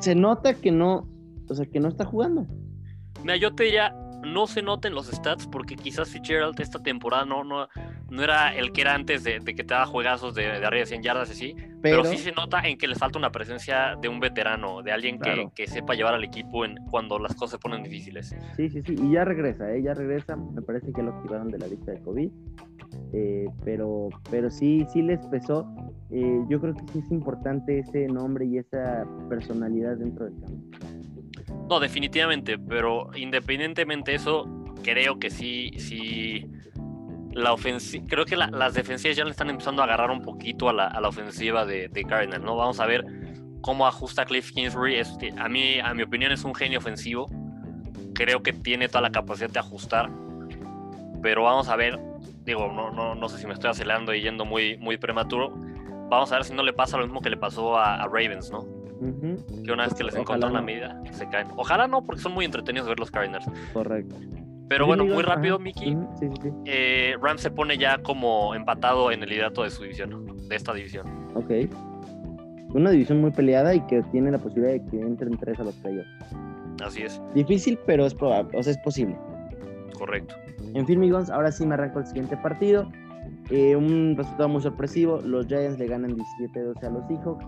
se nota que no, o sea, que no está jugando. Mira, yo te diría, no se noten los stats porque quizás Fitzgerald esta temporada no, no, no era el que era antes de, que te daba juegazos de, arriba de 100 yardas así, pero, sí se nota en que le falta una presencia de un veterano, de alguien que, que, sepa llevar al equipo en, cuando las cosas se ponen difíciles. Sí, sí, sí, y ya regresa, ¿eh? ya regresa, me parece que lo activaron de la lista de COVID, eh, pero, pero sí, sí les pesó. Eh, yo creo que sí es importante ese nombre y esa personalidad dentro del campo. No, definitivamente, pero independientemente de eso, creo que sí, sí. La ofensiva, creo que las defensivas ya le están empezando a agarrar un poquito a la, ofensiva de, de Cardinals, ¿no? Vamos a ver cómo ajusta Cliff Kingsbury. a, mí, a mi opinión es un genio ofensivo. Creo que tiene toda la capacidad de ajustar. Pero vamos a ver, digo, no, no, no sé si me estoy acelerando y yendo muy, muy prematuro. Vamos a ver si no le pasa lo mismo que le pasó a Ravens, ¿no? Que una vez que les encontró la medida, se caen. Ojalá no, porque son muy entretenidos ver los Cardinals. Correcto. Pero bueno, muy rápido, Mickey. Eh, Rams se pone ya como empatado en el liderato de su división, de esta división. Ok. Una división muy peleada y que tiene la posibilidad de que entren tres a los playoffs. Así es. Difícil, pero es probable, o sea, es posible. Correcto. En fin, amigos, ahora sí me arranco el siguiente partido. Eh, un resultado muy sorpresivo. Los Giants le ganan 17-12 a los Seahawks.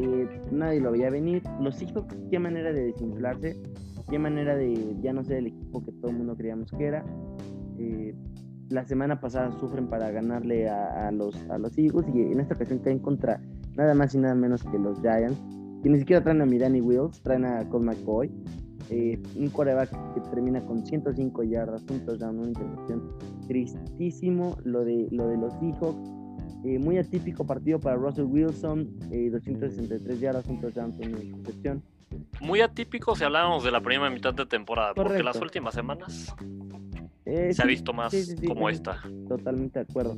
Eh, nadie lo veía venir. Los Seahawks, qué manera de desinflarse, qué manera de ya no ser el equipo que todo el mundo creíamos que era. Eh, la semana pasada sufren para ganarle a, los, a los Eagles y en esta ocasión caen contra nada más y nada menos que los Giants, que ni siquiera traen a Mirani Wills, traen a Colt McCoy. Eh, un coreback que termina con 105 yardas, un touchdown, una intercepción. Tristísimo lo de, lo de los Seahawks. Eh, muy atípico partido para Russell Wilson, 263 yardas, un touchdown, una intercepción. Muy atípico si hablábamos de la primera mitad de temporada, porque las últimas semanas se ha visto más como esta. Totalmente de acuerdo.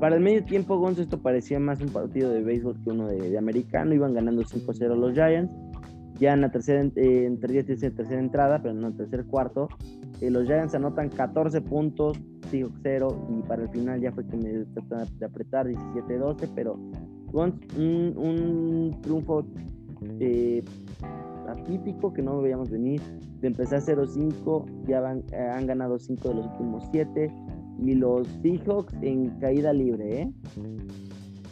para el medio tiempo, Gonzo, esto parecía más un partido de béisbol que uno de, de americano. Iban ganando 5-0 los Giants ya en la tercera, eh, entre tercera entrada, pero en el tercer cuarto, eh, los Giants anotan 14 puntos, sigo 0, y para el final ya fue que me trataron de apretar 17-12, pero un, un triunfo eh, atípico que no veíamos venir. De empezar 0-5, ya van, han ganado 5 de los últimos 7, y los Seahawks en caída libre, ¿eh?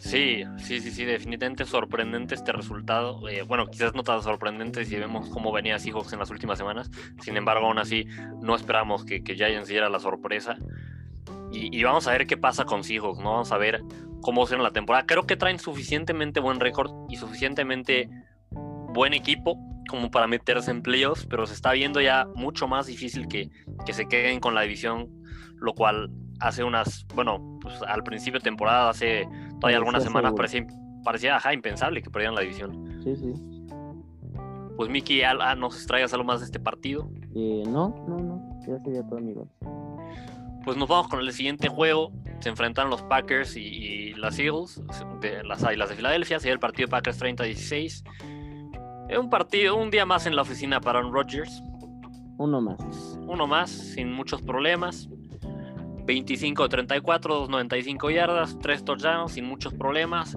Sí, sí, sí, sí, definitivamente sorprendente este resultado. Eh, bueno, quizás no tan sorprendente si vemos cómo venía Seahawks en las últimas semanas. Sin embargo, aún así, no esperamos que, que diera la sorpresa. Y, vamos a ver qué pasa con Seahawks, ¿no? Vamos a ver cómo será la temporada. Creo que traen suficientemente buen récord y suficientemente buen equipo como para meterse en playoffs, pero se está viendo ya mucho más difícil que, que se queden con la división, lo cual hace unas, bueno, pues al principio de temporada, hace todavía algunas semanas, parecía, parecía ajá, impensable que perdieran la división. Sí, sí. Pues Miki, ah, ¿nos traigas algo más de este partido? Eh, no, no, no, ya sería todo, amigo. Pues nos vamos con el siguiente juego. Se enfrentaron los Packers y, las Eagles, de las Águilas de Filadelfia. Sería el partido Packers 30-16. Un partido, un día más en la oficina para Aaron Rodgers. Uno más. Uno más, sin muchos problemas. 25 34, 295 yardas, 3 touchdowns sin muchos problemas.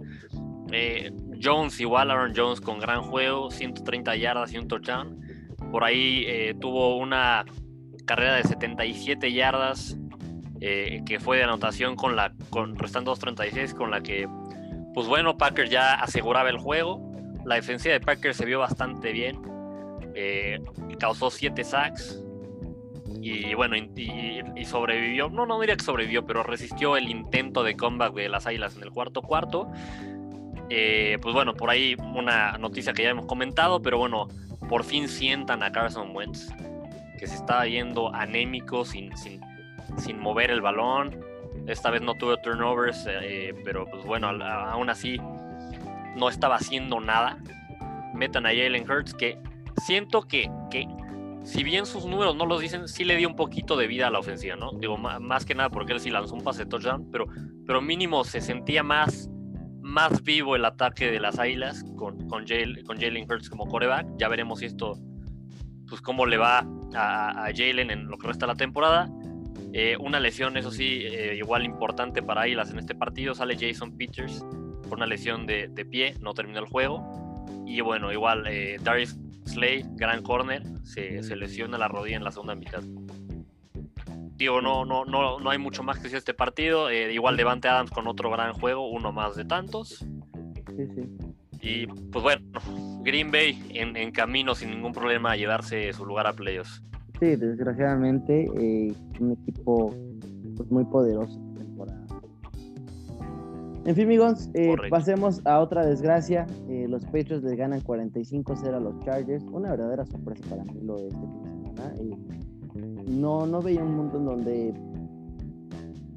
Eh, Jones igual, Aaron Jones con gran juego, 130 yardas y un touchdown. Por ahí eh, tuvo una carrera de 77 yardas eh, que fue de anotación con la con restando 2.36 con la que pues bueno Packers ya aseguraba el juego. La defensiva de Packers se vio bastante bien. causó 7 sacks, y bueno, y, sobrevivió, no, no diría que sobrevivió, pero resistió el intento de comeback de las Águilas en el cuarto cuarto. Eh, pues bueno, por ahí una noticia que ya hemos comentado, pero bueno, por fin sientan a Carson Wentz, que se estaba yendo anémico sin, sin, sin mover el balón. Esta vez no tuvo turnovers, eh, pero pues bueno, aún así no estaba haciendo nada. Metan a Jalen Hurts, que siento que, que si bien sus números no los dicen, sí le dio un poquito de vida a la ofensiva, ¿no? Digo, más que nada porque él sí lanzó un pase de touchdown, pero, pero mínimo se sentía más, más vivo el ataque de las Águilas con, con, Jalen Hurts como coreback. Ya veremos esto, pues cómo le va a, Jalen en lo que resta la temporada. Eh, una lesión, eso sí, eh, igual importante para Águilas en este partido. Sale Jason Peters por una lesión de, de pie, no terminó el juego. Y bueno, igual eh, Darius Slay, gran corner, se, lesiona la rodilla en la segunda mitad. Digo, no, no, no, no hay mucho más que decir este partido. Eh, igual Devante Adams con otro gran juego, uno más de tantos. Sí, sí. Y pues bueno, Green Bay en, camino sin ningún problema a llevarse su lugar a playoffs. Sí, desgraciadamente, eh, un equipo pues, muy poderoso en fin, amigos, eh, pasemos a otra desgracia. Eh, los Patriots les ganan 45-0 a los Chargers. Una verdadera sorpresa para mí lo de este fin de semana. Eh, no, no veía un mundo en donde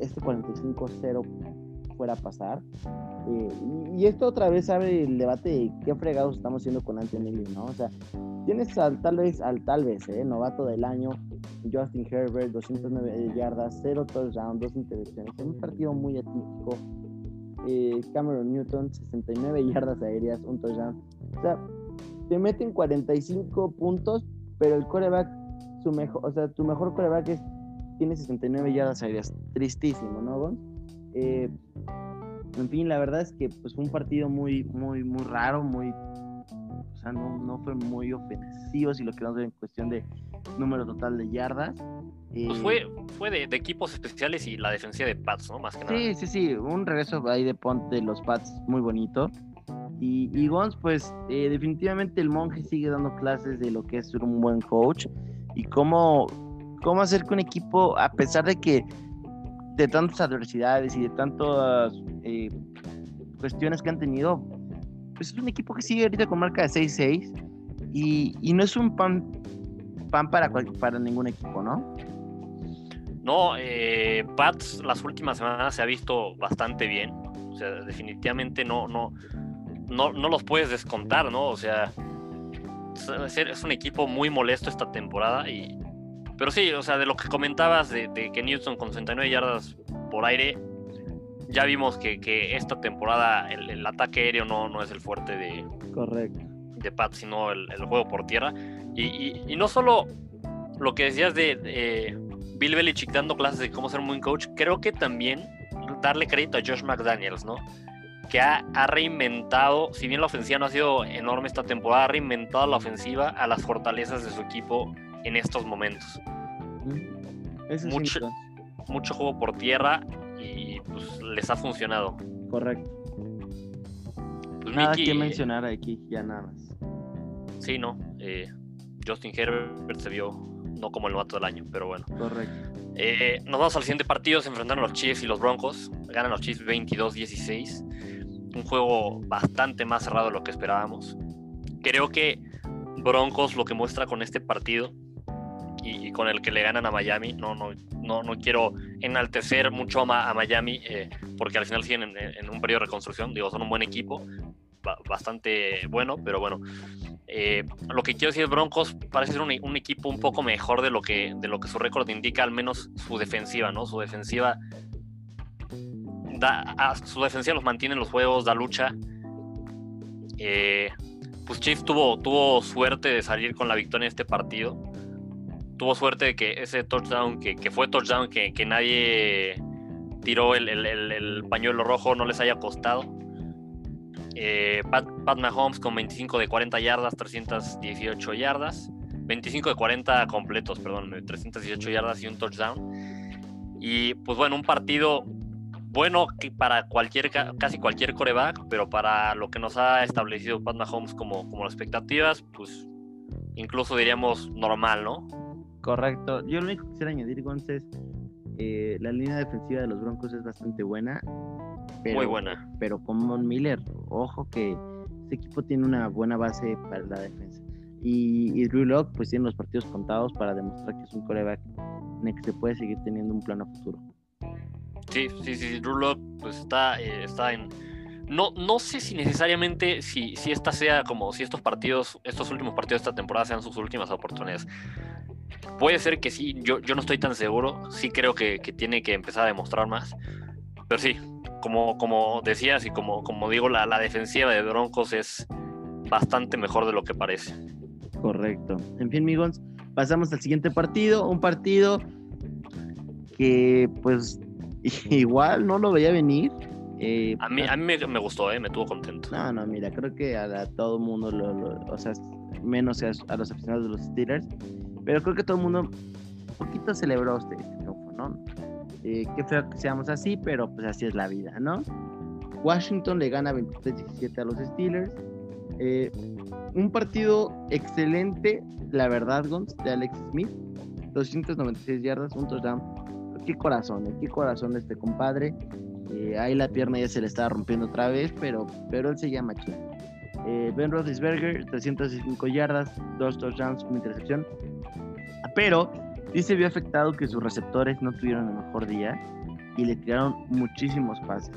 este 45-0 fuera a pasar. y, esto otra vez abre el debate de qué fregados estamos haciendo con Anthony Lee, ¿no? O sea, tienes al, tal vez, al tal vez, ¿eh? novato del año, Justin Herbert, 209 yardas, 0 touchdowns, 2 intervenciones. un partido muy atípico eh, Cameron Newton, 69 yardas aéreas, un touchdown. O sea, te meten 45 puntos, pero el coreback, su mejor, o sea, tu mejor coreback es, tiene 69 yardas aéreas. Tristísimo, ¿no, Gon? Eh, en fin, la verdad es que pues, fue un partido muy, muy, muy raro, muy. O sea, no, no fue muy ofensivo, si lo queremos ver en cuestión de número total de yardas. Pues fue, fue de, equipos especiales y la defensa de Pats, ¿no? Más que nada. Sí, sí, sí. Un regreso ahí de Ponte de los Pats muy bonito. Y, y Gons, pues eh, definitivamente el monje sigue dando clases de lo que es ser un buen coach y cómo, cómo hacer que un equipo, a pesar de que de tantas adversidades y de tantas eh, cuestiones que han tenido, pues es un equipo que sigue ahorita con marca de 6-6 Y, y no es un pan, pan para, cual- para ningún equipo, ¿no? No, eh, Pats las últimas semanas se ha visto bastante bien. O sea, definitivamente no, no, no, no los puedes descontar, ¿no? O sea, es, es un equipo muy molesto esta temporada. Y, pero sí, o sea, de lo que comentabas de, de que Newton con 69 yardas por aire, ya vimos que, que esta temporada el, el ataque aéreo no, no es el fuerte de, Correcto. de Pat, sino el, el juego por tierra. Y, y- y no solo lo que decías de eh, Bill Belichick dando clases de cómo ser un buen coach, creo que también darle crédito a Josh McDaniels, ¿no? Que ha, ha reinventado, si bien la ofensiva no ha sido enorme esta temporada, ha reinventado la ofensiva a las fortalezas de su equipo en estos momentos. Eso Mucho- Nico. Mucho juego por tierra y pues les ha funcionado. correcto. Pues, Nada Mickey, que eh, mencionar aquí, ya nada más. Sí, no. eh, Justin Herbert se vio no como el novato del año, pero bueno. Correcto. Eh, nos vamos al siguiente partido, se enfrentan los Chiefs y los Broncos. Ganan los Chiefs 22-16. Un juego bastante más cerrado de lo que esperábamos. Creo que Broncos lo que muestra con este partido y, y con el que le ganan a Miami, no, no, no, no quiero enaltecer mucho a, Miami eh, porque al final siguen en, en un periodo de reconstrucción. Digo, son un buen equipo, bastante bueno, pero bueno. Eh, lo que quiero decir Broncos parece ser un, equipo un poco mejor de lo que de lo que su récord indica, al menos su defensiva, ¿no? Su defensiva da, su defensiva los mantiene en los juegos, da lucha. Eh, pues Chiefs tuvo, tuvo suerte de salir con la victoria en este partido. Tuvo suerte de que ese touchdown, que, que fue touchdown, que, que nadie tiró el- el pañuelo rojo, no les haya costado. Eh, Pat, Mahomes con 25 de 40 yardas, 318 yardas. 25 de 40 completos, perdón, 318 yardas y un touchdown. Y pues bueno, un partido bueno para cualquier, ca- casi cualquier coreback, pero para lo que nos ha establecido Pat Mahomes como, como expectativas, pues incluso diríamos normal, ¿no? Correcto. Yo lo único que quisiera añadir, Gonz, es eh, la línea defensiva de los Broncos es bastante buena. Pero, Muy buena. Pero con Von Miller, ojo que este equipo tiene una buena base para la defensa. Y, y Drew Lock pues tiene los partidos contados para demostrar que es un coreback en el que se puede seguir teniendo un plano futuro. Sí, sí, sí, Drew Lock pues está, eh, está en... No, no sé si necesariamente si, si esta sea como si estos partidos, estos últimos partidos de esta temporada sean sus últimas oportunidades. Puede ser que sí, yo, yo no estoy tan seguro, sí creo que, que tiene que empezar a demostrar más. Pero sí, como, como decías y como, como digo, la, la defensiva de Broncos es bastante mejor de lo que parece. Correcto. En fin, amigos, pasamos al siguiente partido. Un partido que, pues, igual no lo veía venir. Eh, A mí, a mí me, me gustó, eh, me tuvo contento. No, no, mira, creo que a, a todo el mundo, lo, lo- o sea, menos a, a los aficionados de los Steelers, pero creo que todo el mundo un poquito celebró este, este triunfo, ¿no? Eh, qué feo que seamos así, pero pues así es la vida, ¿no? Washington le gana 23-17 a los Steelers. Eh, un partido excelente, la verdad, Gons, de Alex Smith. 296 yardas, un touchdown. Qué corazón, eh, qué corazón este compadre. Eh, ahí la pierna ya se le estaba rompiendo otra vez, pero, pero él se llama chido. Ben Roethlisberger, 305 yardas, dos touchdowns, una intercepción. Pero sí se vio afectado que sus receptores no tuvieron el mejor día y le tiraron muchísimos pases.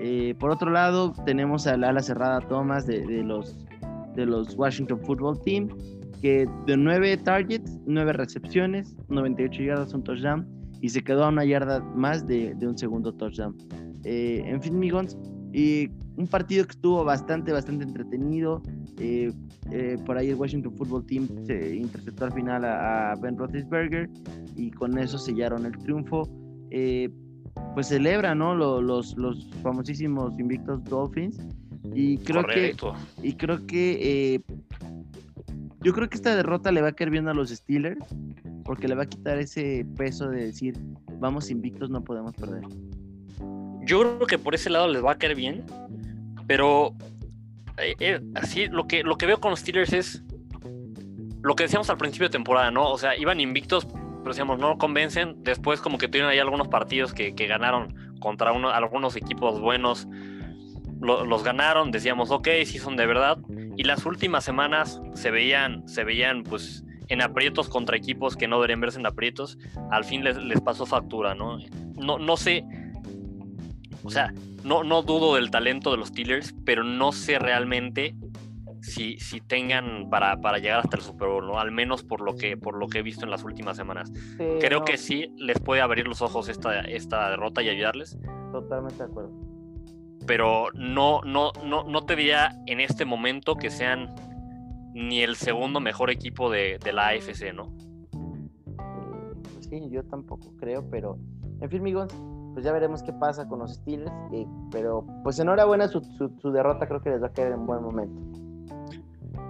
Eh, por otro lado, tenemos al ala cerrada Thomas de, de los, de los Washington Football Team, que de 9 targets, 9 recepciones, 98 yardas, un touchdown, y se quedó a una yarda más de, de un segundo touchdown. Eh, en fin, amigos, y un partido que estuvo bastante, bastante entretenido. Eh, eh, por ahí el Washington Football Team se interceptó al final a, a Ben Roethlisberger y con eso sellaron el triunfo. Eh, pues celebra, ¿no? Lo- los, los famosísimos invictos Dolphins. Y creo Correcto. que, y creo que yo creo que esta derrota le va a caer bien a los Steelers porque le va a quitar ese peso de decir vamos invictos, no podemos perder. Yo creo que por ese lado les va a caer bien, pero eh, eh, así lo que, lo que veo con los Steelers es lo que decíamos al principio de temporada, ¿no? O sea, iban invictos, pero decíamos, no convencen. Después como que tuvieron ahí algunos partidos que, que ganaron contra uno, algunos equipos buenos. Lo- los ganaron, decíamos, ok, sí son de verdad. y las últimas semanas se veían, se veían pues en aprietos contra equipos que no deberían verse en aprietos, al fin les, les pasó factura, ¿no? No, no sé, o sea, no, no dudo del talento de los Steelers, pero no sé realmente si, si tengan para, para, llegar hasta el Super Bowl, ¿no? Al menos por lo que, por lo que he visto en las últimas semanas. Creo que sí les puede abrir los ojos esta, esta derrota y ayudarles. Totalmente de acuerdo. Pero no, no, no, no te diría en este momento que sean ni el segundo mejor equipo de, de la AFC, ¿no? Pues sí, yo tampoco creo, pero en fin, amigos, pues ya veremos qué pasa con los Steelers. Eh, pero pues enhorabuena su, su, su, derrota, creo que les va a caer en buen momento.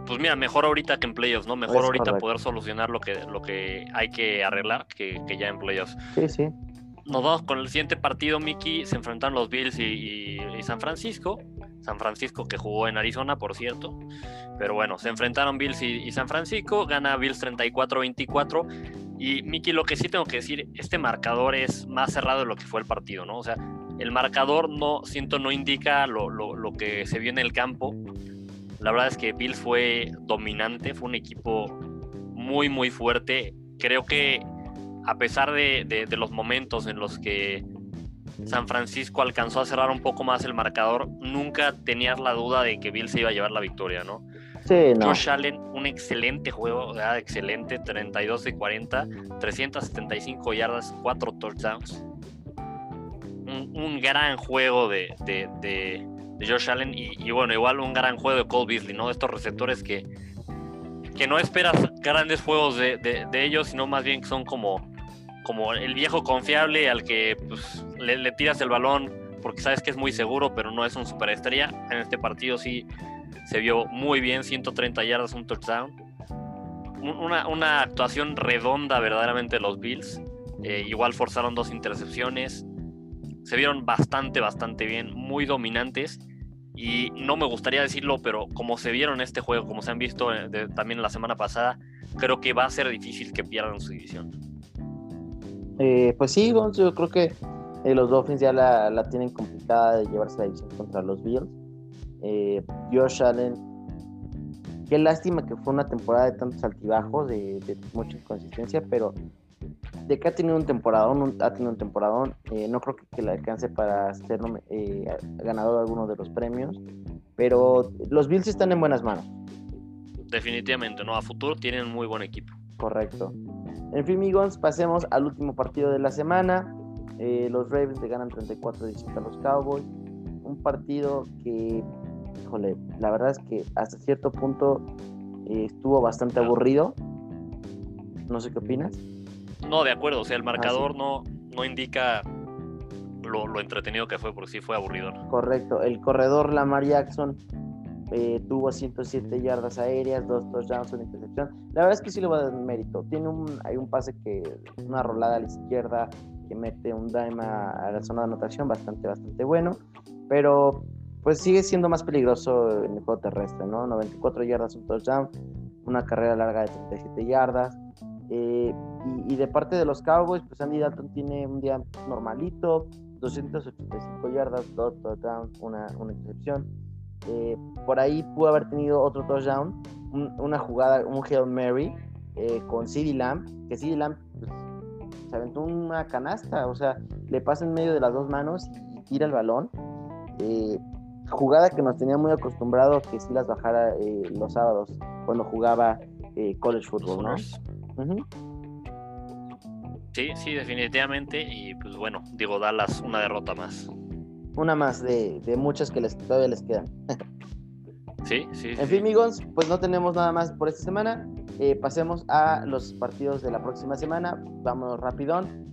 Pues mira, mejor ahorita que en playoffs, ¿no? Mejor es ahorita correcto. poder solucionar lo que, lo que hay que arreglar que, que, ya en playoffs. Sí, sí. Nos vamos con el siguiente partido, Mickey. Se enfrentan los Bills y, y, y San Francisco. San Francisco que jugó en Arizona, por cierto. Pero bueno, se enfrentaron Bills y, y San Francisco. Gana Bills 34-24. Y Miki, lo que sí tengo que decir, este marcador es más cerrado de lo que fue el partido, ¿no? O sea, el marcador no, siento, no indica lo, lo, lo que se vio en el campo. La verdad es que Bills fue dominante, fue un equipo muy, muy fuerte. Creo que a pesar de, de, de los momentos en los que San Francisco alcanzó a cerrar un poco más el marcador, nunca tenías la duda de que Bill se iba a llevar la victoria, ¿no? Josh Allen, un excelente juego, ¿verdad? excelente, 32 de 40, 375 yardas, 4 touchdowns. Un, un gran juego de, de, de, Josh Allen y, bueno, igual un gran juego de Cole Beasley, ¿no? Estos receptores que, que no esperas grandes juegos de, ellos, sino más bien que son como, como el viejo confiable al que pues, le tiras el balón porque sabes que es muy seguro, pero no es un superestrella. En este partido sí se vio muy bien, 130 yardas, un touchdown. Una, una actuación redonda verdaderamente de los Bills. Eh, igual forzaron dos intercepciones. Se vieron bastante, bastante bien, muy dominantes. Y no me gustaría decirlo, pero como se vieron este juego, como se han visto eh, también la semana pasada, creo que va a ser difícil que pierdan su división. Eh, pues sí, yo creo que los Dolphins ya la, la, tienen complicada de llevarse la división contra los Bills. Eh, Josh Allen, qué lástima que fue una temporada de tantos altibajos, de, de mucha inconsistencia, pero de que ha tenido un temporadón, ha tenido un temporadón, eh, no creo que, que, le alcance para ser eh, ganador de alguno de los premios, pero los Bills están en buenas manos. Definitivamente, ¿no? A futuro tienen muy buen equipo. Correcto. En fin, amigos, pasemos al último partido de la semana. Eh, los Ravens le ganan 34-17 a los Cowboys. Un partido que, híjole, la verdad es que hasta cierto punto eh, estuvo bastante aburrido. No sé qué opinas. No, de acuerdo. O sea, el marcador ah, sí. no, no indica lo, lo, entretenido que fue, porque sí fue aburrido. Correcto. El corredor Lamar Jackson eh, tuvo 107 yardas aéreas, dos touchdowns, una intercepción. La verdad es que sí le va a dar mérito. Tiene un, hay un pase que, una rolada a la izquierda que mete un dime a, a, la zona de anotación, bastante, bastante bueno. Pero pues sigue siendo más peligroso en el juego terrestre, ¿no? 94 yardas, un touchdown, una carrera larga de 37 yardas. Eh, y, y, de parte de los Cowboys, pues Andy Dalton tiene un día normalito, 285 yardas, dos touchdowns, una, una intercepción. Eh, por ahí pudo haber tenido otro touchdown, un, una jugada, un Hail Mary eh, con CeeDee Lamb, que CeeDee Lamb pues, se aventó una canasta, o sea, le pasa en medio de las dos manos y tira el balón. Eh, jugada que nos tenía muy acostumbrado que sí las bajara eh, los sábados cuando jugaba eh, college football, ¿no? Uh -huh. Sí, sí, definitivamente. Y pues bueno, digo, Dallas una derrota más. Una más de, de muchas que les, todavía les quedan. sí, sí. En fin, amigos, pues no tenemos nada más por esta semana. Eh, pasemos a los partidos de la próxima semana. Vamos rapidón.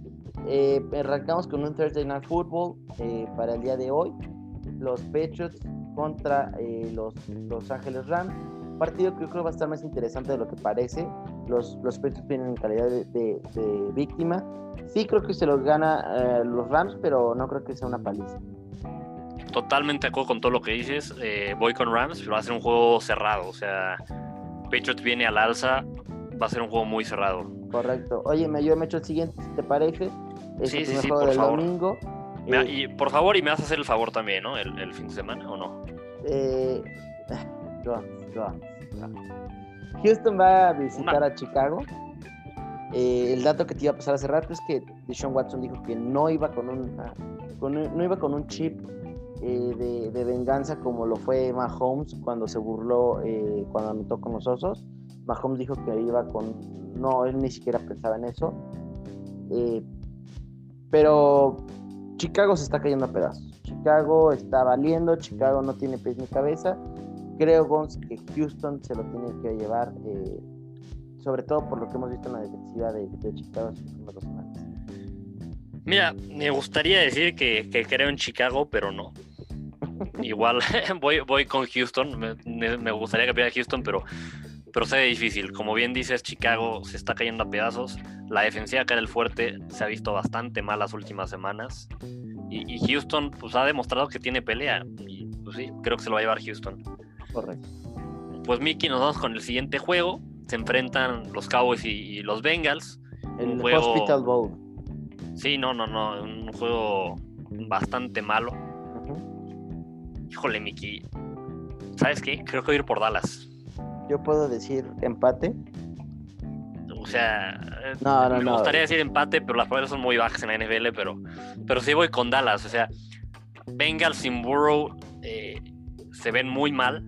Eh, arrancamos con un Thursday Night Football eh, para el día de hoy. Los Patriots contra eh, los Los Ángeles Rams. Partido que yo creo va a estar más interesante de lo que parece. Los, los Patriots vienen en calidad de, de, de, víctima. Sí creo que se los gana eh, los Rams, pero no creo que sea una paliza. Totalmente de acuerdo con todo lo que dices. Eh, voy con Rams, pero va a ser un juego cerrado. O sea, Patriots viene al alza, va a ser un juego muy cerrado. Correcto. Oye, yo me echo el siguiente, ¿te parece? Es sí, sí, sí, por del favor. domingo. Me, y por favor, y me vas a hacer el favor también, ¿no? El, el fin de semana, ¿o no? Eh, Houston va a visitar a Chicago. Eh, el dato que te iba a pasar hace rato es que Deshaun Watson dijo que no iba con un, ah, no iba con un chip eh, de, venganza como lo fue Mahomes cuando se burló, eh, cuando anotó con los osos. Mahomes dijo que iba con, no, él ni siquiera pensaba en eso. pero Chicago se está cayendo a pedazos. Chicago está valiendo, Chicago no tiene pies ni cabeza. Creo, Gons, que Houston se lo tiene que llevar, eh, sobre todo por lo que hemos visto en la defensiva de, Chicago en las últimas dos semanas. Mira, me gustaría decir que, creo en Chicago, pero no. Igual voy, voy con Houston, me, gustaría que pierda Houston, pero, pero se ve difícil. Como bien dices, Chicago se está cayendo a pedazos. La defensiva acá del fuerte se ha visto bastante mal las últimas semanas. Y, Houston pues, ha demostrado que tiene pelea. Y pues sí, creo que se lo va a llevar Houston. Correcto. Pues Mickey, nos vamos con el siguiente juego. Se enfrentan los Cowboys y, los Bengals. El Hospital Bowl. Sí, no, no, no. Un juego bastante malo. Híjole, Mickey. ¿Sabes qué? Creo que voy a ir por Dallas. Yo puedo decir empate. O sea, me gustaría decir empate, pero las pruebas son muy bajas en la NFL, pero, pero sí voy con Dallas. O sea, Bengals sin Burrow eh, se ven muy mal.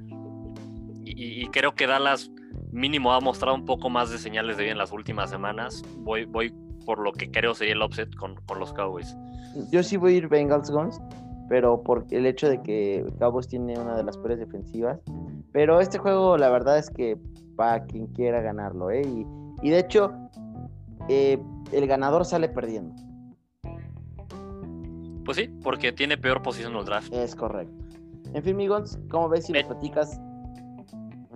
Y, creo que Dallas mínimo ha mostrado un poco más de señales de vida en las últimas semanas. Voy, voy por lo que creo sería el offset con, los Cowboys. Yo sí voy a ir Bengals Guns, pero por el hecho de que Cowboys tiene una de las peores defensivas. Pero este juego, la verdad es que para quien quiera ganarlo, ¿eh? Y, y de hecho, eh, el ganador sale perdiendo. Pues sí, porque tiene peor posición en el draft. Es correcto. En fin, Migons, ¿cómo ves si me platicas?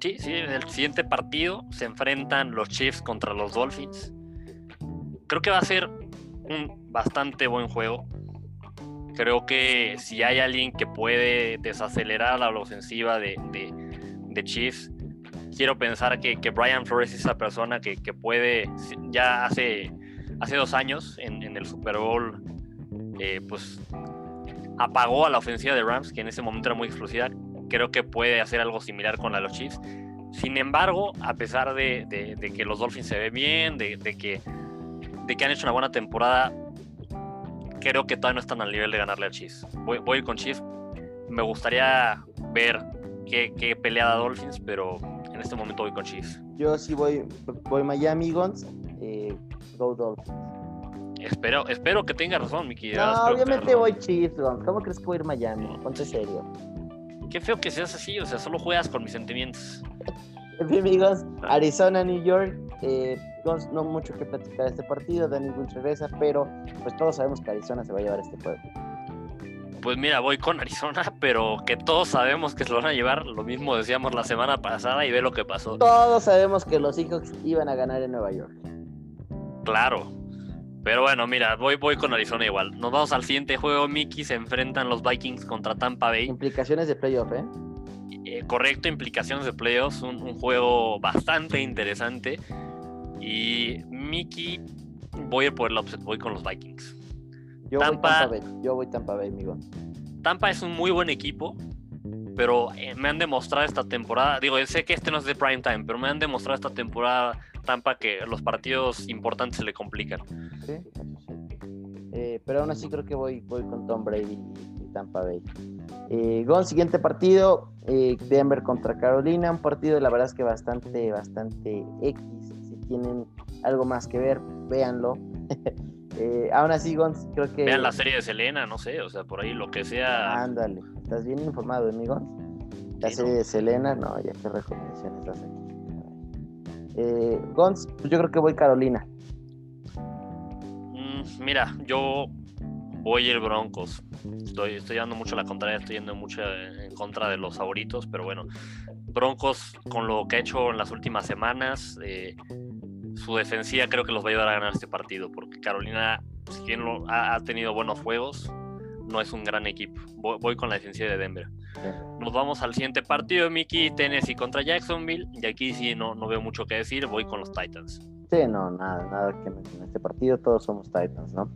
Sí, sí, en el siguiente partido se enfrentan los Chiefs contra los Dolphins. Creo que va a ser un bastante buen juego. Creo que si hay alguien que puede desacelerar la ofensiva de, de Chiefs, quiero pensar que, que Brian Flores es esa persona que, que, puede, ya hace, hace dos años en, en el Super Bowl, eh, pues apagó a la ofensiva de Rams, que en ese momento era muy explosiva. Creo que puede hacer algo similar con la de los Chiefs. Sin embargo, a pesar de, de, que los Dolphins se ven bien, de, que, de que han hecho una buena temporada, creo que todavía no están al nivel de ganarle a Chiefs. Voy, voy con Chiefs. Me gustaría ver qué, qué pelea da Dolphins, pero en este momento voy con Chiefs. Yo sí voy, voy Miami Guns, eh, Go Dolphins. Espero, espero que tenga razón, Miki. No, obviamente voy Chiefs, Guns. ¿Cómo crees que voy a ir Miami? Ponte serio. Qué feo que seas así, o sea, solo juegas con mis sentimientos. En fin, amigos, Arizona, New York. Eh, no mucho que platicar de este partido. Danny Woods regresa, pero pues todos sabemos que Arizona se va a llevar este juego. Pues mira, voy con Arizona, pero que todos sabemos que se lo van a llevar. Lo mismo decíamos la semana pasada y ve lo que pasó. Todos sabemos que los Seahawks iban a ganar en Nueva York. Claro. Pero bueno, mira, voy, voy con Arizona igual. Nos vamos al siguiente juego. Mickey se enfrentan los Vikings contra Tampa Bay. Implicaciones de playoff, ¿eh? eh correcto, implicaciones de playoffs. Un, un juego bastante interesante. Y Mickey, voy a por el upset, voy con los Vikings. Yo voy Tampa Bay. Yo voy Tampa Bay, amigo. Tampa es un muy buen equipo, pero eh, me han demostrado esta temporada, digo, sé que este no es de prime time, pero me han demostrado esta temporada Tampa que los partidos importantes se le complican. Sí, eh, pero aún así creo que voy, voy con Tom Brady y Tampa Bay. Eh, siguiente partido, eh, Denver contra Carolina, un partido la verdad es que bastante, bastante X. Tienen algo más que ver, véanlo. Eh, aún así, Gons, creo que. Vean la serie de Selena, no sé, o sea, por ahí lo que sea. Ándale, ¿estás bien informado, amigos? La serie de Selena, no, ya qué recomendaciones hace aquí. Eh, Gons, pues yo creo que voy Carolina. Mm, mira, yo voy el Broncos. Estoy, estoy dando mucho la contraria, estoy yendo mucho en contra de los favoritos, pero bueno, Broncos con lo que ha hecho en las últimas semanas, eh, su defensiva creo que los va a ayudar a ganar este partido, porque Carolina, si bien ha, tenido buenos juegos, no es un gran equipo. Voy, con la defensiva de Denver. Nos vamos al siguiente partido, Mickey, Tennessee contra Jacksonville, y aquí sí no, no veo mucho que decir, voy con los Titans. Sí, no, nada, nada que mencionar. Este partido todos somos Titans, ¿no?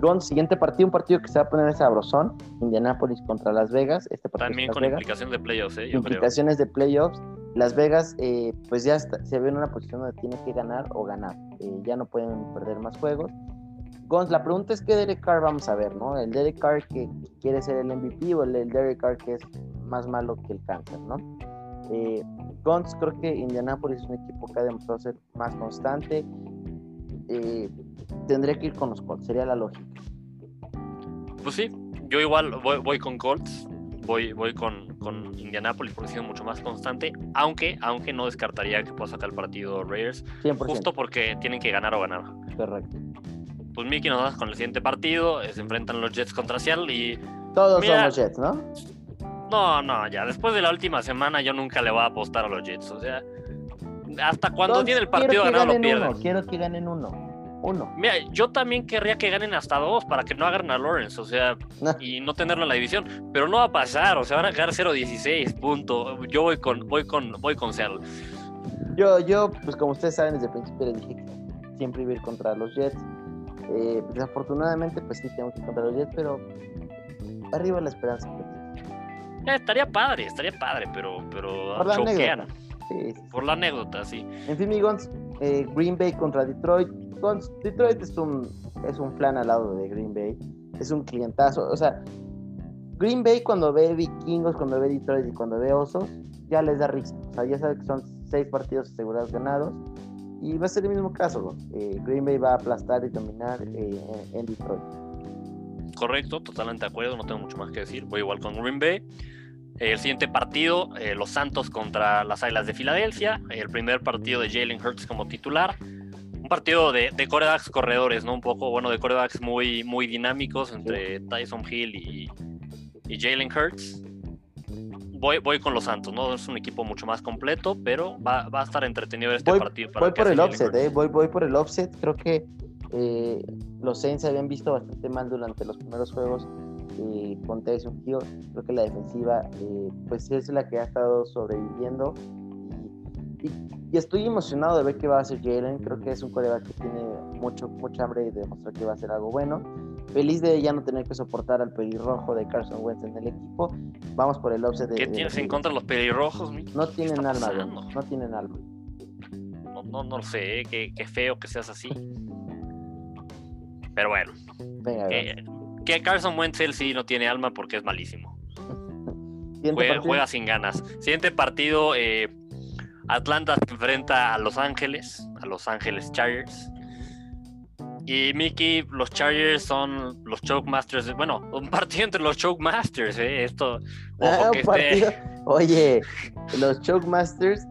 Gon, siguiente partido, un partido que se va a poner sabrosón, Indianapolis contra Las Vegas. Este partido También con Vegas. implicación de playoffs, ¿eh? yo creo. implicaciones de playoffs. Las Vegas, eh, pues ya está- se ve en una posición donde tiene que ganar o ganar. Eh, ya no pueden perder más juegos. Gons, la pregunta es qué Derek Carr vamos a ver, ¿no? El Derek Carr que quiere ser el MVP o el, el Derek Carr que es más malo que el cáncer, ¿no? Eh, Gons, creo que Indianapolis es un equipo que ha demostrado ser más constante. Eh, tendría que ir con los Colts, sería la lógica. Pues sí, yo igual voy, voy con Colts, voy, voy con, con Indianapolis porque ha sido mucho más constante, aunque, aunque no descartaría que pueda sacar el partido Raiders, 100%. justo porque tienen que ganar o ganar. Correcto. Pues Mickey nos das con el siguiente partido, eh, se enfrentan los Jets contra Seattle y Todos Mira- son los Jets, ¿no? no, no, ya después de la última semana yo nunca le voy a apostar a los Jets, o sea, hasta cuando tiene el partido ganado lo pierden. uno, Quiero que ganen uno. Uno. Mira, yo también querría que ganen hasta dos para que no agarren a Lawrence, o sea, y no tenerlo en la división, pero no va a pasar, o sea, van a quedar 0-16, punto. Yo voy con, voy con, voy con Seattle. Yo, yo, pues como ustedes saben, desde el principio les dije que siempre iba a ir contra los Jets. Eh, desafortunadamente, pues sí, tengo que ir contra los Jets, pero arriba la esperanza. pues. Eh, estaría padre, estaría padre, pero, pero Por la anécdota. Sí, sí. Por la anécdota, sí. En fin, mi Gons, eh, Green Bay contra Detroit. Detroit es un, es un plan al lado de Green Bay. Es un clientazo. O sea, Green Bay cuando ve vikingos, cuando ve Detroit y cuando ve osos, ya les da risa. O sea, ya sabe que son seis partidos asegurados ganados. Y va a ser el mismo caso. Eh, Green Bay va a aplastar y dominar eh, en, Detroit. Correcto, totalmente de acuerdo, no tengo mucho más que decir. Voy igual con Green Bay. El siguiente partido, eh, los Santos contra las Águilas de Filadelfia. El primer partido de Jalen Hurts como titular. Un partido de, de corebacks corredores, ¿no? Un poco, bueno, de corebacks muy, muy dinámicos entre Tyson Hill y, y Jalen Hurts. Voy, voy con los Santos, ¿no? Es un equipo mucho más completo, pero va, va a estar entretenido este Voy, partido. para voy por el offset, eh, voy, voy por el offset. Creo que eh, los Saints se habían visto bastante mal durante los primeros juegos eh, con Tyson Hill. Creo que la defensiva eh, pues es la que ha estado sobreviviendo. Y, y- y estoy emocionado de ver qué va a hacer Jalen. Creo que es un coreback que tiene mucho, mucha hambre de demostrar que va a hacer algo bueno. Feliz de ya no tener que soportar al pelirrojo de Carson Wentz en el equipo. Vamos por el offset de. ¿Qué tienes en contra de los pelirrojos? Mickey? No ¿Qué tienen alma, güey. No tienen alma. No, no, no lo sé, ¿eh? qué, qué feo que seas así. Pero bueno, Venga, que, que Carson Wentz él sí no tiene alma porque es malísimo. Juega, juega sin ganas. Siguiente partido, eh, Atlanta se enfrenta a Los Ángeles, a Los Ángeles Chargers. Y Mickey, los Chargers son los Choke Masters. Bueno, un partido entre los Choke Masters, ¿eh? Esto, ojo Ah, que partido. Oye, los Choke Masters.